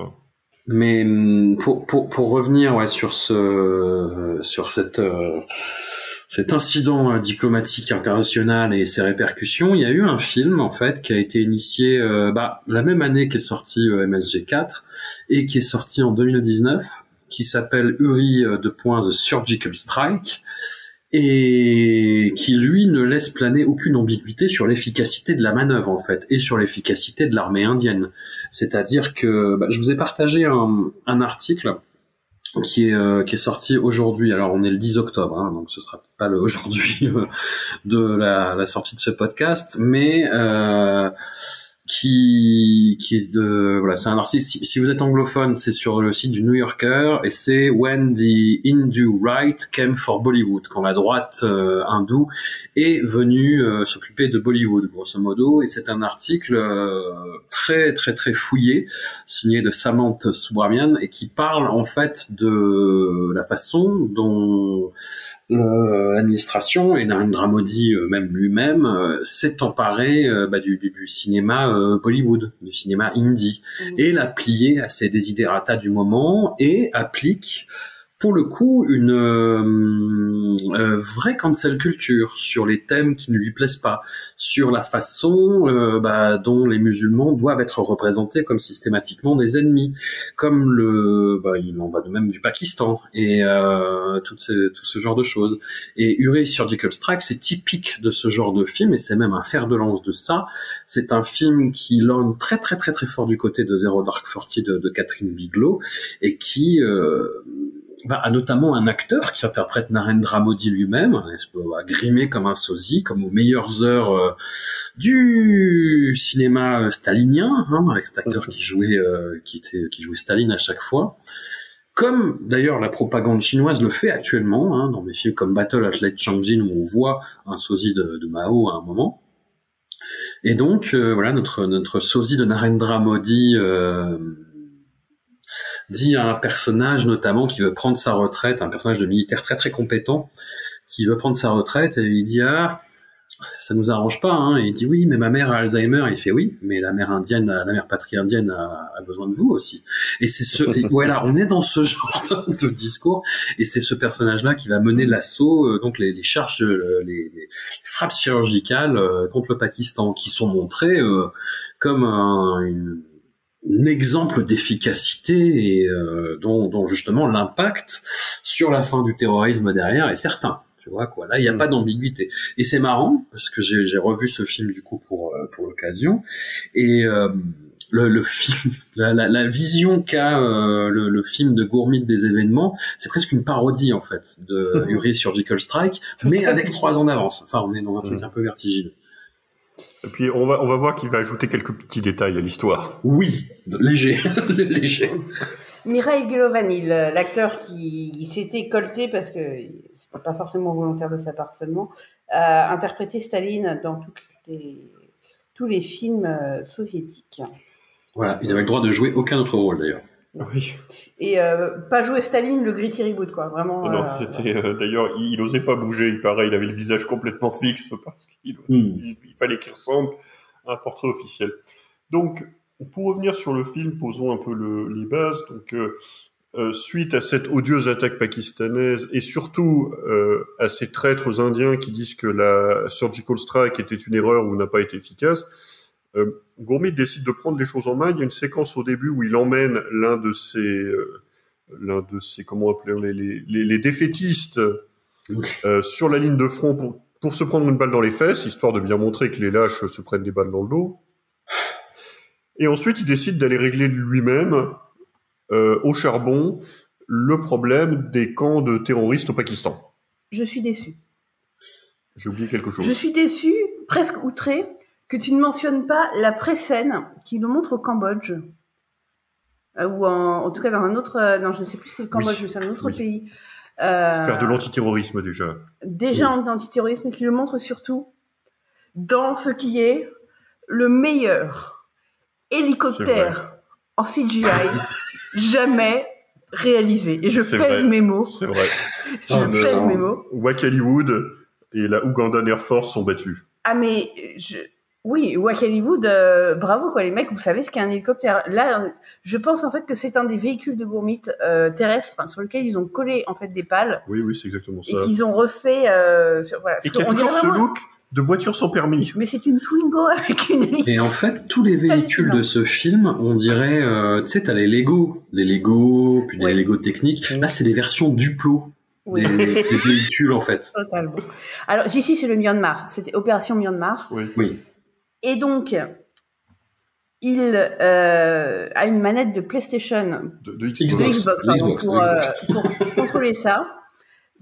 Mais hum, pour, pour, pour revenir ouais, sur ce sur cette euh, cet incident euh, diplomatique international et ses répercussions, il y a eu un film en fait qui a été initié euh, bah, la même année qu'est sorti MSG4 et qui est sorti en 2019, qui s'appelle Uri de point The Surgical Strike et qui lui ne laisse planer aucune ambiguïté sur l'efficacité de la manœuvre en fait et sur l'efficacité de l'armée indienne. C'est-à-dire que bah, je vous ai partagé un, article qui est euh, qui est sorti aujourd'hui. Alors on est le 10 octobre, hein, donc ce sera pas le aujourd'hui euh, de la, la, sortie de ce podcast, mais euh, qui qui est de voilà c'est un article si, vous êtes anglophone c'est sur le site du New Yorker et c'est When the Hindu right came for Bollywood quand la droite euh, hindoue est venue euh, s'occuper de Bollywood grosso modo. Et c'est un article euh, très très très fouillé signé de Samantha Subramanian et qui parle en fait de la façon dont l'administration et Narendra Modi euh, même lui-même euh, s'est emparé euh, bah, du, du, cinéma Bollywood, du cinéma indie, mmh. et l'a plié à ses désidératas du moment et applique pour le coup une euh, euh, vraie cancel culture sur les thèmes qui ne lui plaisent pas, sur la façon euh, bah, dont les musulmans doivent être représentés comme systématiquement des ennemis, comme le, bah, il en va de même du Pakistan et euh, tout, ce, tout ce genre de choses. Et Uri Surgical Strike, c'est typique de ce genre de film et c'est même un fer de lance de ça. C'est un film qui lorgne très très très très fort du côté de Zero Dark Forty de, de Catherine Bigelow et qui euh, bah, a notamment un acteur qui interprète Narendra Modi lui-même, grimé comme un sosie, comme aux meilleures heures euh, du cinéma euh, stalinien, hein, avec cet acteur qui jouait, euh, qui était, qui jouait Staline à chaque fois. Comme d'ailleurs la propagande chinoise le fait actuellement, hein, dans des films comme Battle at Lake Changjin où on voit un sosie de, de Mao à un moment. Et donc voilà notre notre sosie de Narendra Modi dit à un personnage notamment qui veut prendre sa retraite, un personnage de militaire très très compétent, qui veut prendre sa retraite et il dit ah ça nous arrange pas hein. et il dit oui mais ma mère a Alzheimer et il fait oui mais la mère indienne la mère patrie indienne a, besoin de vous aussi et c'est ce voilà on est dans ce genre de, discours et c'est ce personnage là qui va mener l'assaut euh, donc les, charges euh, les, frappes chirurgicales euh, contre le Pakistan qui sont montrées comme un, une un exemple d'efficacité et euh, dont, dont, justement l'impact sur la fin du terrorisme derrière est certain. Tu vois quoi Là, il n'y a mm. pas d'ambiguïté. Et c'est marrant parce que j'ai revu ce film du coup pour euh, pour l'occasion et euh, le, le, film, la, la, la vision qu'a euh, le, le, film de Gourmit des événements, c'est presque une parodie en fait de Uri Surgical Strike, mais avec trois ans d'avance. Enfin, on est dans un truc mm. un peu vertigineux. Et puis on va, on va voir qu'il va ajouter quelques petits détails à l'histoire. Oui, léger, léger. Mireille Gulovani, l'acteur qui s'était colté parce que c'était pas forcément volontaire de sa part seulement, a interprété Staline dans les, tous les films euh, soviétiques. Voilà, il n'avait le droit de jouer aucun autre rôle d'ailleurs. Oui. Et euh, pas jouer Staline, le gritty reboot, quoi. Vraiment. Non, euh, c'était euh, d'ailleurs, il, il osait pas bouger. Il paraît, il avait le visage complètement fixe parce qu'il hmm. il, il, fallait qu'il ressemble à un portrait officiel. Donc, pour revenir sur le film, posons un peu le, les bases. Donc, euh, euh, suite à cette odieuse attaque pakistanaise et surtout à ces traîtres indiens qui disent que la surgical strike était une erreur ou n'a pas été efficace, Euh, Gourmet décide de prendre les choses en main. Il y a une séquence au début où il emmène l'un de ses, euh, l'un de ses, comment appeler les, les, les, les défaitistes euh, sur la ligne de front pour, pour se prendre une balle dans les fesses, histoire de bien montrer que les lâches se prennent des balles dans le dos. Et ensuite, il décide d'aller régler lui-même, euh, au charbon, le problème des camps de terroristes au Pakistan. Je suis déçu. J'ai oublié quelque chose. Je suis déçu, presque outré, que tu ne mentionnes pas la pré-scène qui nous montre au Cambodge. Euh, ou en, en tout cas dans un autre, euh, non je ne sais plus si c'est le Cambodge, Oui, mais c'est un autre oui. pays. Euh, Faire de l'antiterrorisme déjà. déjà en antiterrorisme, qui le montre surtout dans ce qui est le meilleur hélicoptère en CGI jamais réalisé. Et je pèse vrai. mes mots. C'est vrai. Je Ah, pèse mes mots. Wack Hollywood et la Ugandan Air Force sont battus. Ah mais je... oui, Wack Hollywood, euh, bravo quoi les mecs, vous savez ce qu'est un hélicoptère. Là, je pense en fait que c'est un des véhicules de Gourmit euh, terrestres enfin, sur lequel ils ont collé en fait des pales Oui, oui, c'est exactement ça. et qu'ils ont refait. Euh, sur, voilà, Et Parce qui a toujours ce look de voiture sans permis. Mais c'est une Twingo avec une hélice. Et en fait, tous les véhicules de ce film, on dirait, euh, tu sais, t'as les Lego, les Lego, puis des Ouais. Lego techniques. Là, c'est des versions Duplo Oui. des, des véhicules, en fait. Totalement. Alors, ici, c'est le Myanmar. C'était Opération Myanmar. Oui. Oui. Et donc, il euh, a une manette de PlayStation, De, de de Xbox. Xbox, de pardon, Xbox, pour, euh, pour contrôler ça,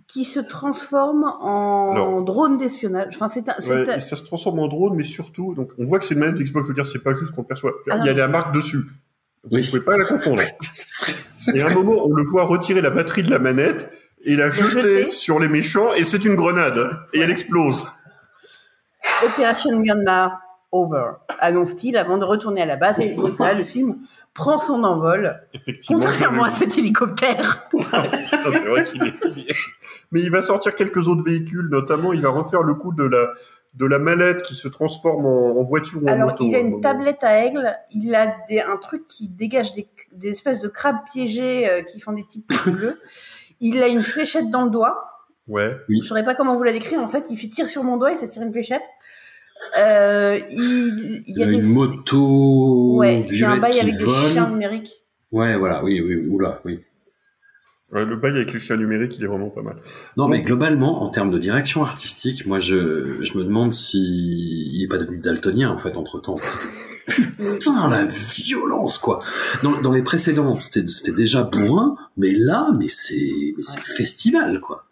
qui se transforme en drone d'espionnage. Enfin, c'est un, c'est Ouais, un- et ça se transforme en drone, mais surtout, donc, on voit que c'est une manette d'Xbox, je veux dire, c'est pas juste qu'on le perçoit. Ah Il y a la marque dessus. Vous Oui. pouvez pas la confondre. Et à un moment, on le voit retirer la batterie de la manette et la jeter jeter. sur les méchants, et c'est une grenade. Et elle explose. Opération Myanmar over, annonce-t-il avant de retourner à la base. Et donc là, le film prend son envol, Effectivement. contrairement à cet hélicoptère. C'est vrai qu'il est- il est- Mais il va sortir quelques autres véhicules, notamment, il va refaire le coup de la, de la mallette qui se transforme en, en voiture ou en Alors, moto. il a un une tablette à aigle, il a des, un truc qui dégage des, des espèces de crabes piégés euh, qui font des petits bleus. Il a une fléchette dans le doigt. Ouais. Je saurais pas comment vous la décrire. En fait, il fait tire sur mon doigt et ça tire une fléchette. Euh, il, il y a une des moto ouais, il y a un bail avec des vole. chiens numériques. Ouais, voilà, oui, oui, oula, oui. Ouais, le bail avec les chiens numériques, il est vraiment pas mal. Non, mais globalement, en termes de direction artistique, moi, je, je me demande si il est pas devenu daltonien, en fait, entre temps, parce que, putain, la violence, quoi. Dans, dans les précédents, c'était, c'était déjà bourrin, mais là, mais c'est, mais c'est festival, quoi.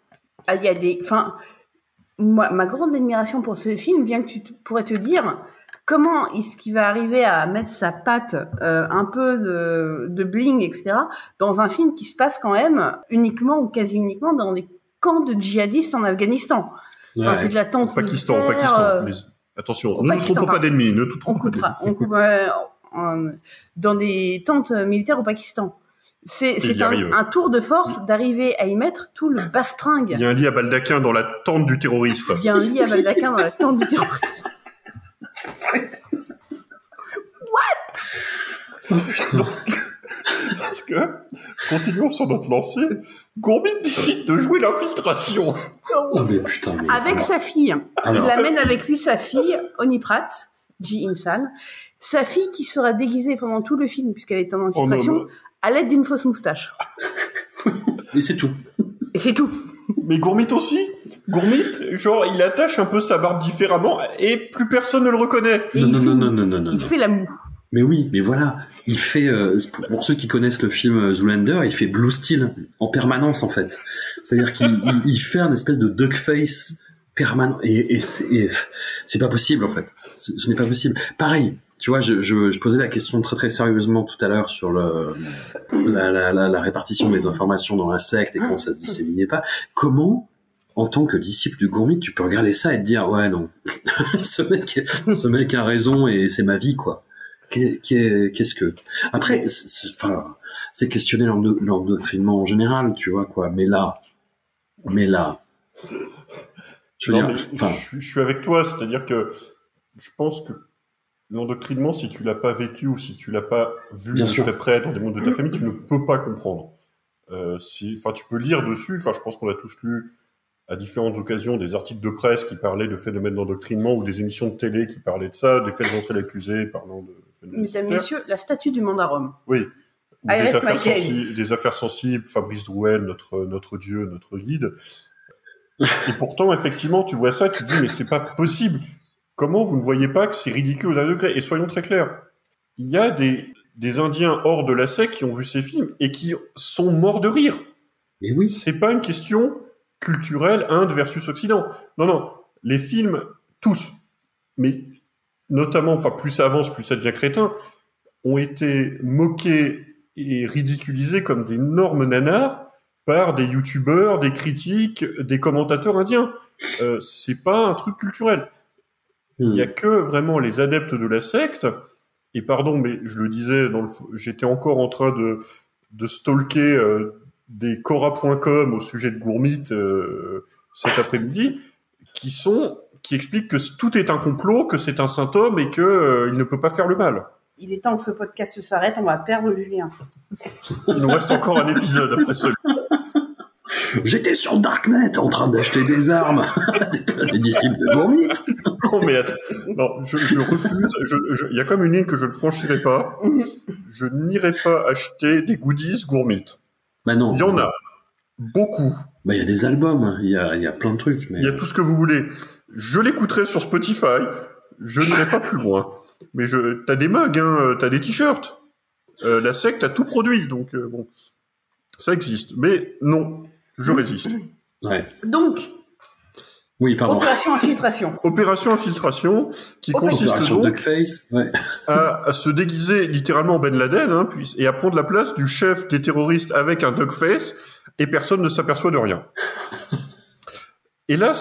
Ah, il y a des, enfin, moi, ma grande admiration pour ce film vient que tu pourrais te dire comment est-ce qu'il va arriver à mettre sa patte euh, un peu de, de bling, etc., dans un film qui se passe quand même uniquement ou quasi uniquement dans des camps de djihadistes en Afghanistan. Enfin, Ouais. c'est de la Au tente Pakistan, au Pakistan. euh, Les- Attention, au ne Pakistan, trompons pas d'ennemis, ne on trompons pas coupera, d'ennemis. on coupe, euh, en- dans des tentes militaires au Pakistan. C'est un, tour de force d'arriver à y mettre tout le bastringue. Il y a un lit à baldaquin dans la tente du terroriste. Il y a un lit à baldaquin dans la tente du terroriste. Parce que, continuons sur notre lancée, Gourbit décide de jouer l'infiltration. Oh, mais putain, mais. Avec sa fille. Alors- Il amène avec lui sa fille, Oni Pratt, Ji Insan. Sa fille qui sera déguisée pendant tout le film, puisqu'elle est en En infiltration, à l'aide d'une fausse moustache. Et c'est tout. Et c'est tout. Mais Gourmit aussi. Gourmit, genre, il attache un peu sa barbe différemment et plus personne ne le reconnaît. Non, non, fait- non, non, non, non, non, Il non. fait la moue. Mais oui, mais voilà, il fait euh, pour, pour ceux qui connaissent le film euh, Zoolander, il fait Blue Steel en permanence en fait. C'est-à-dire qu'il il, il fait un espèce de duck face permanent et, c'est pas possible en fait. Ce, n'est pas possible. Pareil, tu vois, je, posais la question très très sérieusement tout à l'heure sur le la, répartition des informations dans la secte et comment ça se disséminait pas. Comment en tant que disciple du gourmet, tu peux regarder ça et te dire ouais non, ce mec, a raison et c'est ma vie quoi. Qu'est- qu'est- Qu'est-ce que? Après, c'est- questionner l'endo- l'endoctrinement en général, tu vois quoi. Mais là, mais là, je veux Non, dire, mais enfin, je, suis- je suis avec toi, c'est-à-dire que je pense que l'endoctrinement, si tu l'as pas vécu ou si tu l'as pas vu Bien de très près dans des mondes de ta famille, tu ne peux pas comprendre. Euh, si, enfin, tu peux lire dessus. Enfin, je pense qu'on a tous lu à différentes occasions des articles de presse qui parlaient de phénomènes d'endoctrinement ou des émissions de télé qui parlaient de ça, des faits d'entrée l'accusé parlant de phénomènes Mesdames, messieurs, la statue du mandarum. Oui. Ou I des, affaires sensi- des affaires sensibles, Fabrice Drouel, notre, notre dieu, notre guide. Et pourtant, effectivement, tu vois ça, tu te dis, mais c'est pas possible. Comment vous ne voyez pas que c'est ridicule d'un degré Et soyons très clairs. Il y a des, des Indiens hors de la secte qui ont vu ces films et qui sont morts de rire. Mais oui. C'est pas une question culturelle Inde versus Occident. Non, non. Les films, tous, mais notamment, enfin, plus ça avance, plus ça devient crétin, ont été moqués et ridiculisés comme d'énormes nanars par des youtubeurs, des critiques, des commentateurs indiens. Euh, c'est pas un truc culturel. Il y a que vraiment les adeptes de la secte. Et pardon, mais je le disais, dans le, j'étais encore en train de, de stalker euh, des cora.com au sujet de Gourmit euh, cet après-midi, qui sont qui expliquent que tout est un complot, que c'est un symptôme et que euh, il ne peut pas faire le mal. Il est temps que ce podcast s'arrête, on va perdre Julien. Il nous reste encore un épisode après celui. J'étais sur Darknet en train d'acheter des armes. des disciples de Gourmit. Non mais attends, non, je, je refuse. Il y a comme une ligne que je ne franchirai pas. Je n'irai pas acheter des goodies Gourmit. Bah non. Il y en a beaucoup. Bah il y a des albums, il y a, y a plein de trucs. Mais... Il y a tout ce que vous voulez. Je l'écouterai sur Spotify. Je n'irai pas plus loin. Mais je, t'as des mugs, hein, t'as des t-shirts. Euh, la secte a tout produit, donc euh, bon, ça existe. Mais non, je résiste. Ouais. Donc, Oui, pardon. opération infiltration. Opération infiltration qui Opération consiste donc Duckface. Ouais. à, à se déguiser littéralement en Ben Laden hein, puis, et à prendre la place du chef des terroristes avec un dog face et personne ne s'aperçoit de rien. Et là,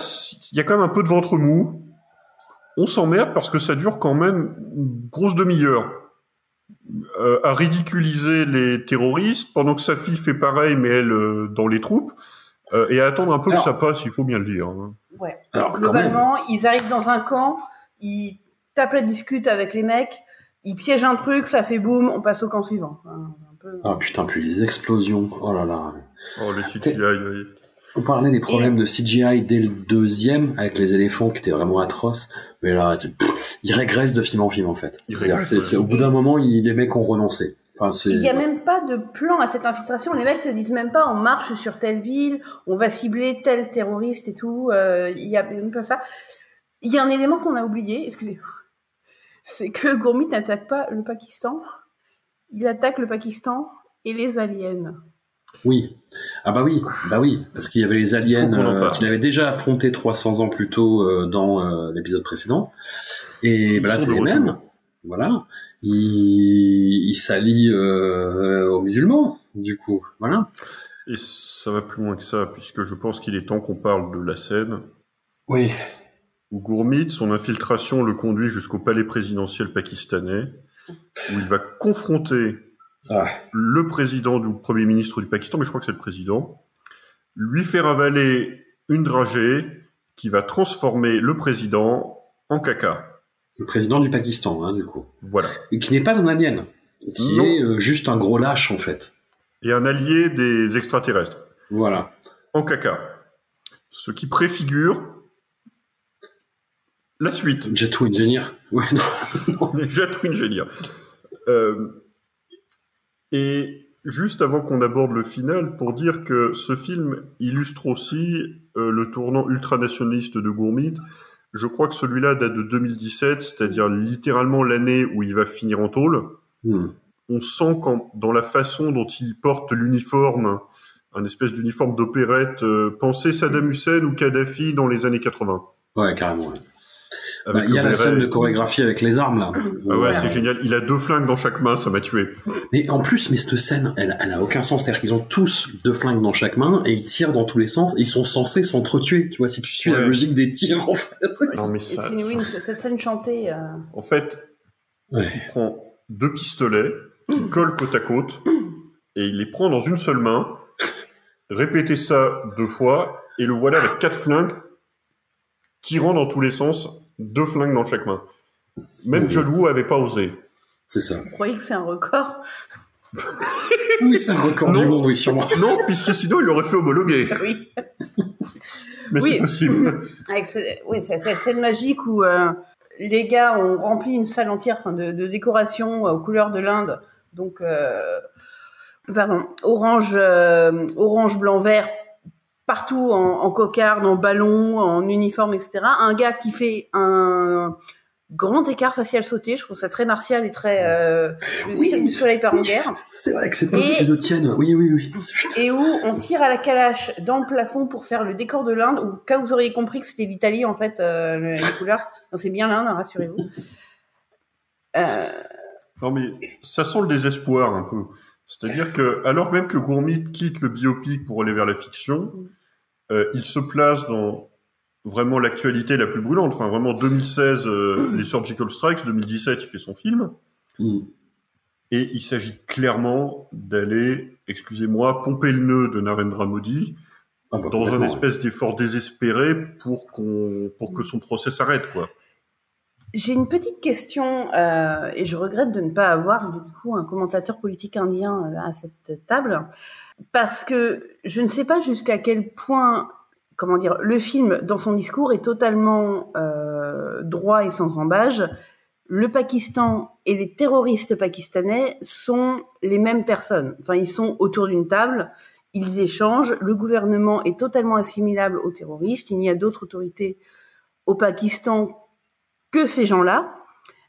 il y a quand même un peu de ventre mou. On s'emmerde parce que ça dure quand même une grosse demi-heure euh, à ridiculiser les terroristes pendant que sa fille fait pareil, mais elle euh, dans les troupes, euh, et à attendre un peu Alors- que ça passe, il faut bien le dire. hein. Ouais. Alors. Globalement, ils arrivent dans un camp, ils tapent la discute avec les mecs, ils piègent un truc, ça fait boum, on passe au camp suivant. Enfin, un peu- Ah putain, puis les explosions. Oh là là. Oh, les CGI, oui. On parlait des problèmes de CGI dès le deuxième, avec les éléphants qui étaient vraiment atroces. Mais là, pff, ils régressent de film en film, en fait. C'est- au bout d'un moment, ils- les mecs ont renoncé. Enfin. Il n'y a même pas de plan à cette infiltration. Les mecs te disent même pas on marche sur telle ville, on va cibler tel terroriste et tout. Euh, Il y a même pas ça. Il y a un élément qu'on a oublié, excusez c'est que Gourmit n'attaque pas le Pakistan, il attaque le Pakistan et les aliens. Oui. Ah bah oui, bah oui, parce qu'il y avait les aliens euh, qu'il avait déjà affrontés 300 ans plus tôt euh, dans euh, l'épisode précédent. Et bah là, c'est les mêmes. Voilà. S'allient euh, aux musulmans, du coup. Voilà. Et ça va plus loin que ça, puisque je pense qu'il est temps qu'on parle de la scène Oui. où Gourmit, son infiltration le conduit jusqu'au palais présidentiel pakistanais, où il va confronter Ah. le président ou le premier ministre du Pakistan, mais je crois que c'est le président, lui faire avaler une dragée qui va transformer le président en caca. Le président du Pakistan, hein, du coup. Voilà. Et qui n'est pas un alien. Qui Non. est euh, juste un gros lâche, en fait. Et un allié des extraterrestres. Voilà. En caca. Ce qui préfigure la suite. Jet Engineer. Ouais, non. Euh, et juste avant qu'on aborde le final, pour dire que ce film illustre aussi euh, le tournant ultranationaliste de Gourmit. Je crois que celui-là date de 2017, c'est-à-dire littéralement l'année où il va finir en tôle. Hmm. On sent quand, dans la façon dont il porte l'uniforme, un espèce d'uniforme d'opérette, euh, penser Saddam Hussein ou Kadhafi dans les années 80. Ouais, carrément. ouais. Bah, Il y a la scène de chorégraphie avec les armes, là. Ah ouais, c'est génial. Il a deux flingues dans chaque main, ça m'a tué. Mais en plus, mais cette scène, elle, elle a aucun sens. C'est-à-dire qu'ils ont tous deux flingues dans chaque main et ils tirent dans tous les sens et ils sont censés s'entretuer. Tu vois, si tu suis la logique des tirs, en fait. Non, mais Et ça, c'est- oui, cette scène chantée. euh, En fait, Ouais. il prend deux pistolets qu'il colle côte à côte et il les prend dans une seule main. Répétez ça deux fois et le voilà avec quatre flingues tirant dans tous les sens, deux flingues dans chaque main. Même Mhm. John Woo avait pas osé. C'est ça. Vous croyez que c'est un record? Oui, c'est un record du Non. monde, oui, sûrement. Non, puisque sinon il aurait fait homologuer. Oui. Mais Oui. c'est possible. Avec ce- oui, c'est cette scène magique où euh, les gars ont rempli une salle entière de, de décoration euh, aux couleurs de l'Inde. Donc, euh, pardon, orange, euh, orange, blanc, vert, partout en, en cocarde, en ballon, en uniforme, etc. Un gars qui fait un grand écart facial sauté. Je trouve ça très martial et très euh, le Oui. du soleil par en guerre. C'est vrai que c'est pas Et- deux tiennes. Oui, oui, oui. Et où on tire à la calache dans le plafond pour faire le décor de l'Inde. Ou cas où vous auriez compris que c'était l'Italie en fait, euh, le- les couleurs. Non, c'est bien l'Inde, hein, rassurez-vous. Euh, Non mais ça sent le désespoir un peu. C'est-à-dire que alors même que Gourmit quitte le biopic pour aller vers la fiction, euh, il se place dans vraiment l'actualité la plus brûlante. Enfin vraiment 2016, euh, les Surgical Strikes, 2017, il fait son film. Mm. Et il s'agit clairement d'aller, excusez-moi, pomper le nœud de Narendra Modi Ah bah, dans un espèce d'effort désespéré pour qu'on pour que son procès s'arrête quoi. J'ai une petite question euh, et je regrette de ne pas avoir du coup un commentateur politique indien euh, à cette table parce que je ne sais pas jusqu'à quel point comment dire le film dans son discours est totalement euh, droit et sans embâge. Le Pakistan et les terroristes pakistanais sont les mêmes personnes. Enfin, ils sont autour d'une table, ils échangent. Le gouvernement est totalement assimilable aux terroristes. Il n'y a d'autres autorités au Pakistan que ces gens-là.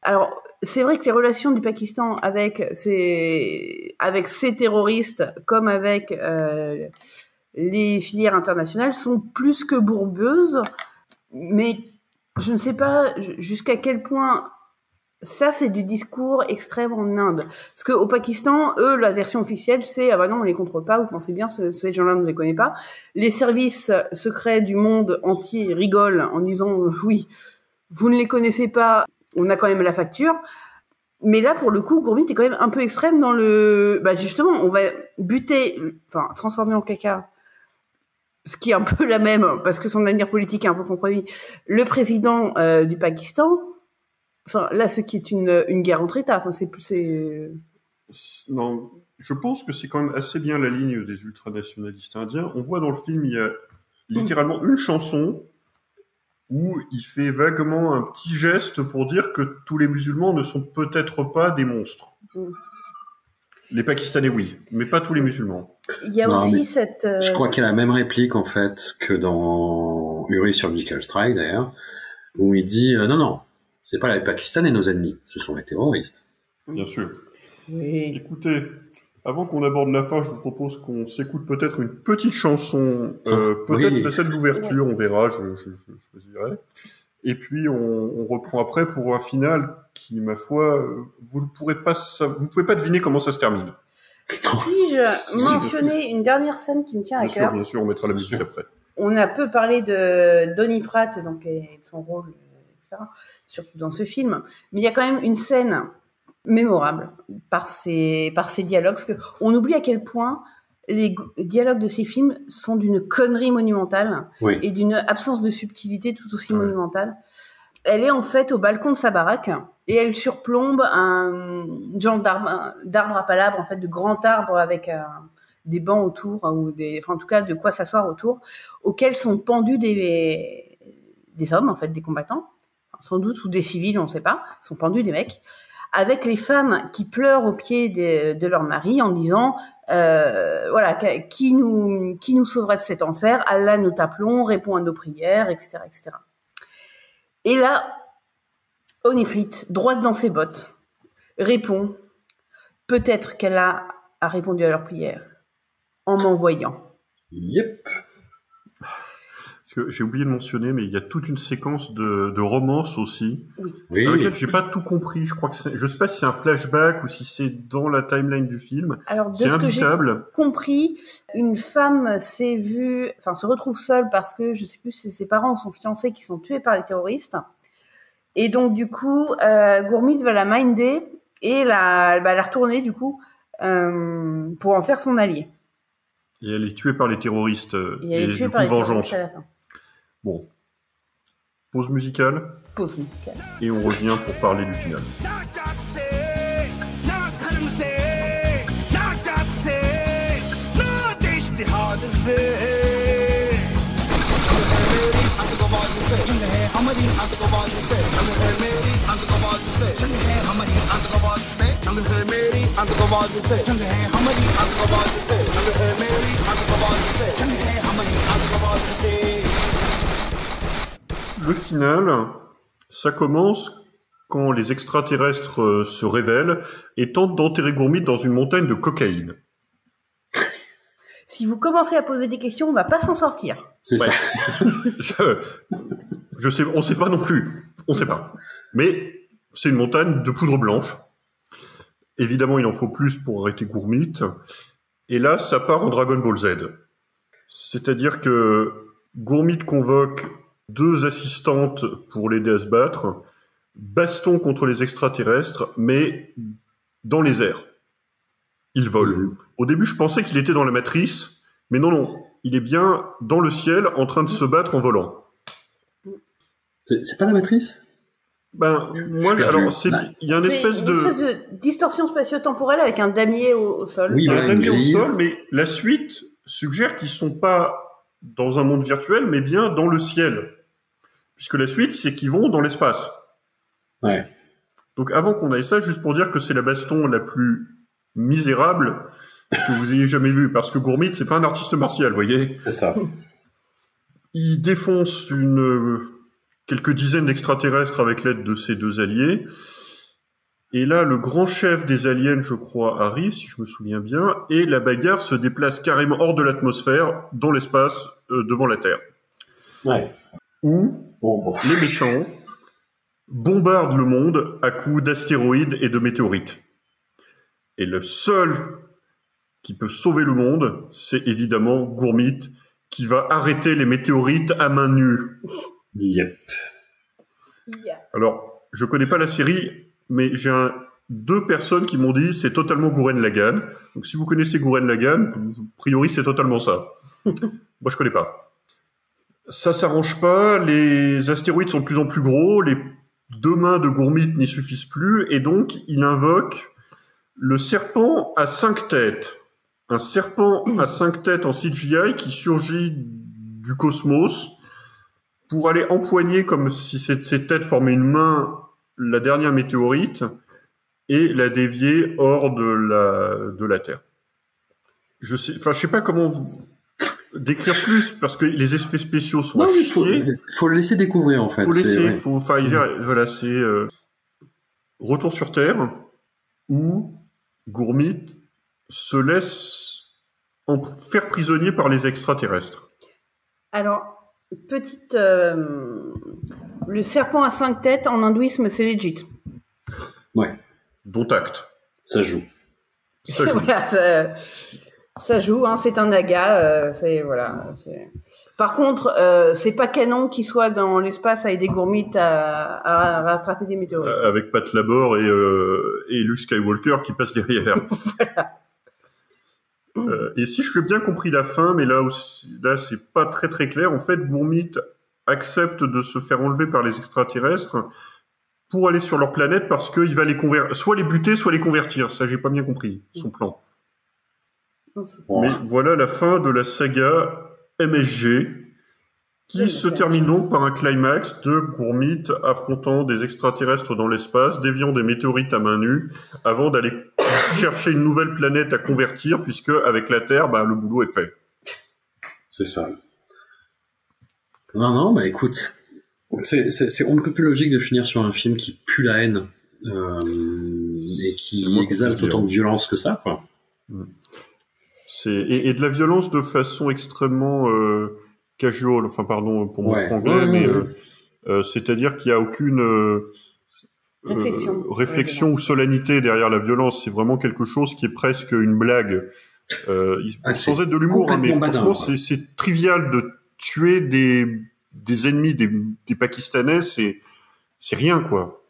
Alors, c'est vrai que les relations du Pakistan avec ces, terroristes, comme avec euh, les filières internationales, sont plus que bourbeuses, mais je ne sais pas jusqu'à quel point ça, c'est du discours extrême en Inde. Parce qu'au Pakistan, eux, la version officielle, c'est ah bah non, on les contrôle pas, vous pensez bien, ce- ces gens-là, on ne les connaît pas. Les services secrets du monde entier rigolent en disant euh, oui, vous ne les connaissez pas, on a quand même la facture. Mais là, pour le coup, Gourmit est quand même un peu extrême dans le. Bah justement, on va buter, enfin, transformer en caca, ce qui est un peu la même, parce que son avenir politique est un peu compromis, le président euh, du Pakistan. Enfin, là, ce qui est une, une guerre entre États. Enfin, c'est- Non, je pense que c'est quand même assez bien la ligne des ultranationalistes indiens. On voit dans le film, il y a littéralement une chanson où il fait vaguement un petit geste pour dire que tous les musulmans ne sont peut-être pas des monstres. Mm. Les Pakistanais, oui, mais pas tous les musulmans. Il y a Non, aussi cette. euh, Je crois qu'il y a la même réplique en fait que dans Uri Surgical Strike d'ailleurs, où il dit euh, non non, c'est pas les Pakistanais nos ennemis, ce sont les terroristes. Bien sûr. Oui. Écoutez, avant qu'on aborde la fin, je vous propose qu'on s'écoute peut-être une petite chanson, euh, Ah, peut-être oui. la scène d'ouverture, on verra, je, je, je choisirai. Et puis on, on reprend après pour un final qui, ma foi, euh, vous ne pourrez pas, sa- vous ne pouvez pas deviner comment ça se termine. Puis-je mentionner une dernière scène qui me tient à Bien sûr, cœur bien sûr, on mettra la musique après. On a peu parlé de Donny Pratt, donc et de son rôle, etc. Surtout dans ce film, mais il y a quand même une scène mémorable par ses par ses dialogues, parce que on oublie à quel point les dialogues de ces films sont d'une connerie monumentale Oui. et d'une absence de subtilité tout aussi monumentale. Elle est en fait au balcon de sa baraque et elle surplombe un genre d'arbre d'arbre à palabres, en fait, de grand arbre avec euh, des bancs autour, hein, ou des, enfin, en tout cas, de quoi s'asseoir autour, auxquels sont pendus des, des hommes, en fait, des combattants, sans doute, ou des civils, on ne sait pas, sont pendus des mecs, avec les femmes qui pleurent au pied de, leur mari en disant, euh, voilà, qui nous, sauvera de cet enfer, Allah nous t'appelons, réponds à nos prières, etc., etc. Et là, Oniprit, droite dans ses bottes, répond, peut-être qu'elle a, répondu à leur prière en m'envoyant. Yep. Parce que j'ai oublié de mentionner, mais il y a toute une séquence de, de romance aussi, Oui. dans laquelle j'ai pas tout compris. Je crois que c'est- je sais pas si c'est un flashback ou si c'est dans la timeline du film. Alors, de C'est ce que j'ai imbitable. compris, une femme s'est vue, enfin, se retrouve seule parce que je sais plus si ses parents ou son fiancé qui sont tués par les terroristes. Et donc, du coup, euh, Gourmit va la minder et la, bah, la retourner, du coup, euh, pour en faire son allié. Et elle est tuée par les terroristes. Et elle est du tuée coup, par les vengeance. terroristes à la fin. Bon. Pause musicale. Pause musicale. Et on revient pour parler du final. Le final, ça commence quand les extraterrestres euh, se révèlent et tentent d'enterrer Gourmit dans une montagne de cocaïne. Si vous commencez à poser des questions, on va pas s'en sortir. C'est Ouais. ça. je, je sais, on sait pas non plus. On sait pas. Mais c'est une montagne de poudre blanche. Évidemment, il en faut plus pour arrêter Gourmit. Et là, ça part en Dragon Ball Z. C'est-à-dire que Gourmit convoque deux assistantes pour l'aider à se battre. Baston contre les extraterrestres, mais dans les airs. Il vole. Au début, je pensais qu'il était dans la matrice, mais non, non. Il est bien dans le ciel en train de se battre en volant. C'est pas la matrice? Ben, moi, suis perdu. alors, c'est, il y a une espèce une de, espèce de distorsion spatio-temporelle avec un damier au, au sol. Oui, il y a un damier au sol, mais la suite suggère qu'ils sont pas dans un monde virtuel, mais bien dans le ciel. Puisque la suite, c'est qu'ils vont dans l'espace. Ouais. Donc, avant qu'on aille ça, juste pour dire que c'est la baston la plus misérable que vous ayez jamais vue. Parce que Gourmit, c'est pas un artiste martial, vous voyez. C'est ça. Il défonce une, euh, quelques dizaines d'extraterrestres avec l'aide de ses deux alliés. Et là, le grand chef des aliens, je crois, arrive, si je me souviens bien, et la bagarre se déplace carrément hors de l'atmosphère, dans l'espace, euh, devant la Terre. Ouais. Où Bon, bon. les méchants bombardent le monde à coups d'astéroïdes et de météorites. Et le seul qui peut sauver le monde, c'est évidemment Gourmit, qui va arrêter les météorites à main nue. Yep. Yeah. Alors, je connais pas la série, mais j'ai un- deux personnes qui m'ont dit c'est totalement Gurren Lagann. Donc, si vous connaissez Gurren Lagann, a priori c'est totalement ça. Moi, je connais pas. Ça s'arrange pas. Les astéroïdes sont de plus en plus gros. Les deux mains de Gourmit n'y suffisent plus, et donc il invoque le serpent à cinq têtes. Un serpent à cinq têtes en CGI qui surgit du cosmos pour aller empoigner comme si ces têtes formaient une main la dernière météorite et la dévier hors de la, de la Terre. Je sais, enfin, je sais pas comment vous décrire plus parce que les effets spéciaux sont Non, mais faut, le laisser découvrir en fait. Faut laisser, ouais. faut, enfin, il a- voilà, c'est euh, retour sur Terre où Gourmit se laisse en faire prisonnier par les extraterrestres. Alors, petite. euh, le serpent à cinq têtes en hindouisme, c'est legit. Ouais, Dont acte. ça joue. Ça joue. Voilà, ça, ça joue, hein, c'est un naga. euh, c'est voilà. Par contre, euh, c'est pas canon qu'il soit dans l'espace avec des gourmites à, à rattraper des météorites. Euh, avec Pat Labor et, euh, et Luke Skywalker qui passe derrière. Euh, et si je l'ai bien compris la fin, mais là aussi, là c'est pas très très clair. En fait, Gourmit accepte de se faire enlever par les extraterrestres pour aller sur leur planète parce qu'il va les convertir, soit les buter, soit les convertir. Ça, j'ai pas bien compris son plan. Non. Mais voilà la fin de la saga MSG, qui Oui, se termine donc par un climax de Gourmit affrontant des extraterrestres dans l'espace, déviant des météorites à main nue, avant d'aller chercher une nouvelle planète à convertir, puisque avec la Terre, bah, le boulot est fait. C'est ça. Non, non, bah écoute, c'est, on ne peut plus logique de finir sur un film qui pue la haine euh, et qui exalte autant de violence que ça, quoi. C'est et, et de la violence de façon extrêmement euh, casual. Enfin, pardon pour mon Ouais. franglais, Ouais, mais ouais, euh, c'est-à-dire qu'il n'y a aucune euh, Réflexion. réflexion ou solennité derrière la violence. C'est vraiment quelque chose qui est presque une blague, euh, Ah, sans être de l'humour, hein, mais franchement, c'est trivial de tuer des des ennemis des, des Pakistanais. C'est c'est rien quoi.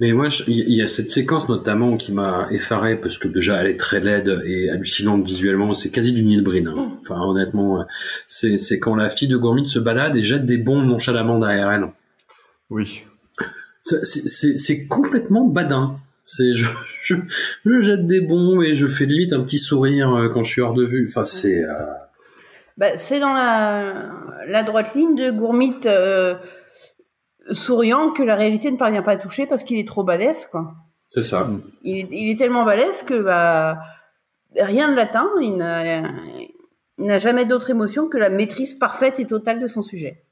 Mais moi, il y a cette séquence notamment qui m'a effaré parce que déjà elle est très laide et hallucinante visuellement. C'est quasi du Neil Breen. hein. Enfin, honnêtement, euh, c'est, quand la fille de Gourmit se balade et jette des bombes nonchalamment derrière elle. Oui. C'est, complètement badin. C'est je, je, je jette des bombes et je fais limite un petit sourire euh, quand je suis hors de vue. Enfin, c'est euh, Bah, c'est dans la, la droite ligne de Gourmit euh, souriant que la réalité ne parvient pas à toucher parce qu'il est trop balèze, quoi. C'est ça. Il est, il est tellement balèze que bah, rien ne l'atteint. Il n'a jamais d'autre émotion que la maîtrise parfaite et totale de son sujet.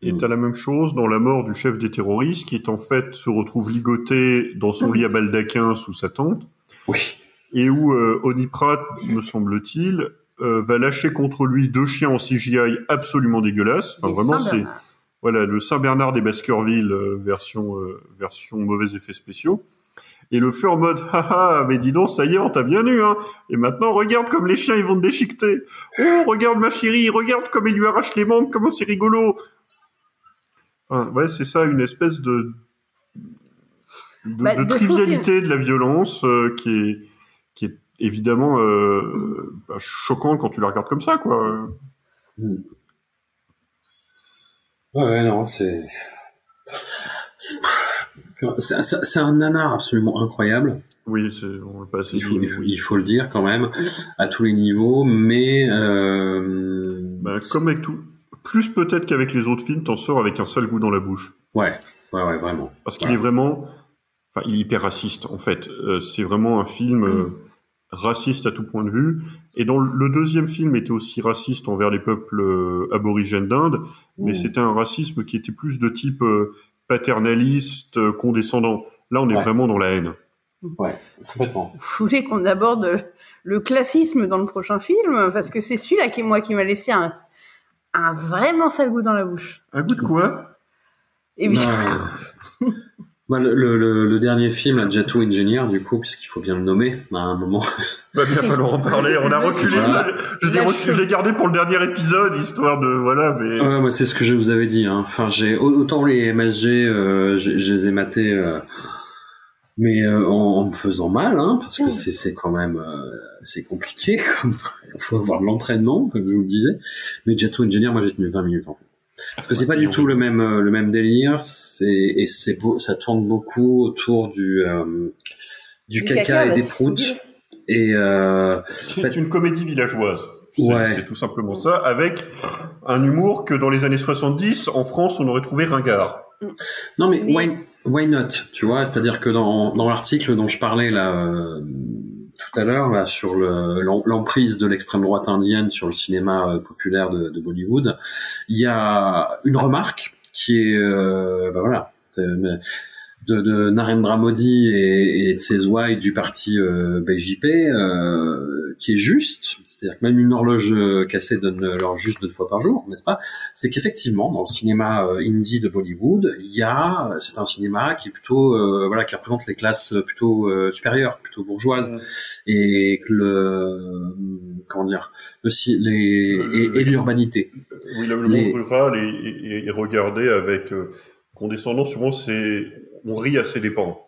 Et t'as la même chose dans la mort du chef des terroristes, qui est en fait se retrouve ligoté dans son lit à baldaquin sous sa tente, Oui. et où euh, Oni Pratt, me semble-t-il, euh, va lâcher contre lui deux chiens en CGI absolument dégueulasses. Enfin, vraiment, c'est voilà le Saint Bernard des Baskerville euh, version euh, version mauvais effets spéciaux. Et le fait en mode haha mais dis donc ça y est on t'a bien eu hein. Et maintenant regarde comme les chiens ils vont te déchiqueter. Oh regarde ma chérie regarde comme il lui arrache les membres comment c'est rigolo. Enfin, ouais c'est ça une espèce de de, Bah, de de faux trivialité de la violence euh, qui est évidemment euh, bah, choquante quand tu la regardes comme ça quoi Ouais, ouais, non, c'est. C'est un nanar absolument incroyable. oui c'est on est pas assez Il faut, il, faut, oui. il faut le dire quand même, à tous les niveaux, mais euh, Bah, comme avec tout plus peut-être qu'avec les autres films t'en sors avec un sale goût dans la bouche ouais, ouais, ouais, vraiment. Parce qu'il Ouais. est vraiment, enfin, il est hyper raciste en fait. Euh, c'est vraiment un film euh, raciste à tout point de vue. Et dans le deuxième film était aussi raciste envers les peuples euh, aborigènes d'Inde, mais Mmh. c'était un racisme qui était plus de type euh, paternaliste, euh, condescendant. Là, on est Ouais. vraiment dans la haine. Ouais, complètement. Vous voulez qu'on aborde le classisme dans le prochain film? Parce que c'est celui-là qui, moi, qui m'a laissé un, un vraiment sale goût dans la bouche. Un goût de quoi? Et bien, bah, le, le, le- dernier film, la Jatou Engineer, du coup, puisqu'il faut bien le nommer à un moment. Va bien falloir en parler. On a reculé ça. Je l'ai reculé- je l'ai gardé pour le dernier épisode, histoire de voilà. Mais Ouais, moi, c'est ce que je vous avais dit. Hein. Enfin, j'ai autant les MSG, euh, je je les ai matés, euh, mais euh, en, en me faisant mal, hein, parce que c'est c'est quand même euh, c'est compliqué. Comme il faut avoir de l'entraînement, comme je vous le disais. Mais Jatou Engineer, moi, j'ai tenu 20 minutes. En fait. Parce que c'est pas du tout le même euh, le même délire. C'est et c'est beau, ça tourne beaucoup autour du euh, du, Du caca, caca, et bah, des proutes. Et euh, C'est une comédie villageoise. C'est Ouais. c'est tout simplement ça, avec un humour que dans les années 70, en France, on aurait trouvé ringard. Non mais Mais- why, why not Tu vois, c'est-à-dire que dans, dans l'article dont je parlais là euh, tout à l'heure là sur le- l'em- l'emprise de l'extrême droite indienne sur le cinéma euh, populaire de, Bollywood, il y a une remarque qui est euh, bah voilà de, de Narendra Modi et, et de ses ouailles du parti euh, BJP euh, qui est juste, c'est-à-dire que même une horloge euh, cassée donne l'heure juste deux fois par jour, n'est-ce pas? C'est qu'effectivement dans le cinéma euh, indie de Bollywood, il y a c'est un cinéma qui est plutôt euh, voilà qui représente les classes euh, plutôt euh, supérieures, plutôt bourgeoises et que le comment dire le les et, et l'urbanité. Oui, le, monde rural est, est- est regardé avec euh, condescendance. Souvent, c'est on rit à ses dépens.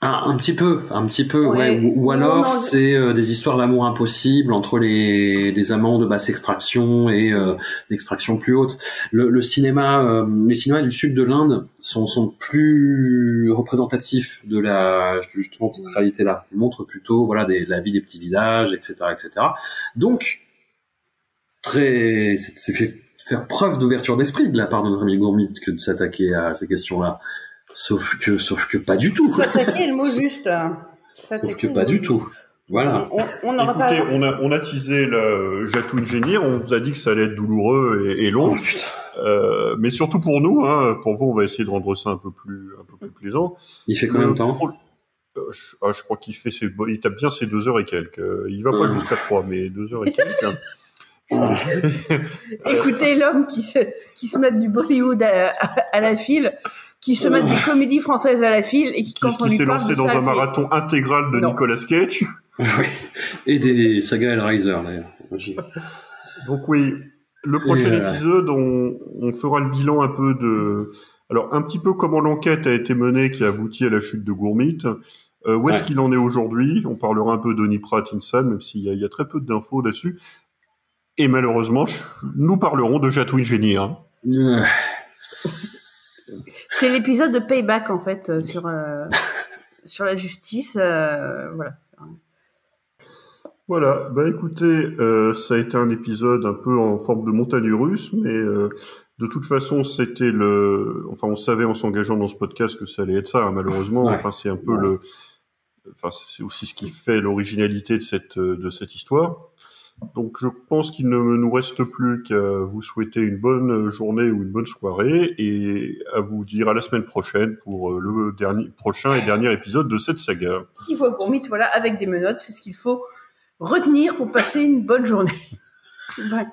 Un, un petit peu, un petit peu, ouais. Ouais. Ou, ou alors Non, non, c'est euh, des histoires d'amour impossibles entre les des amants de basse extraction et euh, d'extraction plus haute. Le, le cinéma, euh, les cinémas du sud de l'Inde sont sont plus représentatifs de la justement de cette réalité-là. Ils montrent plutôt voilà des, la vie des petits villages, etc., etc. Donc très, c'est c'est fait faire preuve d'ouverture d'esprit de la part de notre ami Gourmit que de s'attaquer à ces questions-là. Sauf que, sauf que pas du tout. s'attaquer est le mot juste. Sauf que le pas du juste. tout. Voilà. On, Écoutez, on a, on a teasé la Jatou Engineer, on vous a dit que ça allait être douloureux et, et long, Oh, euh, mais surtout pour nous, hein, pour vous, on va essayer de rendre ça un peu plus, un peu plus plaisant. Il fait combien de Le temps pro- Euh, je, ah, je crois qu'il fait ses, il tape bien ses deux heures et quelques. Il va pas Euh. jusqu'à trois, mais deux heures et quelques. hein. Écoutez l'homme qui se, qui se met du Bollywood à, à, à la file, qui se met des comédies françaises à la file et qui, qui, quand on qui lui s'est lancé dans un marathon intégral de Non. Nicolas Cage? Oui. Et des sagas Hellraiser, d'ailleurs. Donc oui, le prochain Et, euh, épisode, on, on fera le bilan un peu de... Alors, un petit peu comment l'enquête a été menée qui a abouti à la chute de Gourmit. Euh, où est-ce Ouais. qu'il en est aujourd'hui? On parlera un peu d'Oni Pratt Insan, même s'il y, y a très peu d'infos là-dessus. Et malheureusement, je- nous parlerons de Jatou Engineer. C'est l'épisode de Payback en fait euh, sur euh, sur la justice. euh, voilà. Voilà, bah écoutez, euh, ça a été un épisode un peu en forme de montagne russe, mais euh, de toute façon, c'était le, enfin, on savait en s'engageant dans ce podcast que ça allait être ça, hein, malheureusement. Ouais. Enfin, c'est un peu Ouais. le, enfin, c'est aussi ce qui fait l'originalité de cette de cette histoire. Donc, je pense qu'il ne nous reste plus qu'à vous souhaiter une bonne journée ou une bonne soirée et à vous dire à la semaine prochaine pour euh, le dernier, prochain et dernier épisode de cette saga. Six fois gourmit, voilà, avec des menottes, c'est ce qu'il faut retenir pour passer une bonne journée. Voilà.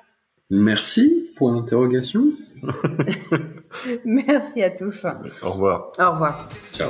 Merci, point d'interrogation. Merci à tous. Au revoir. Au revoir. Ciao.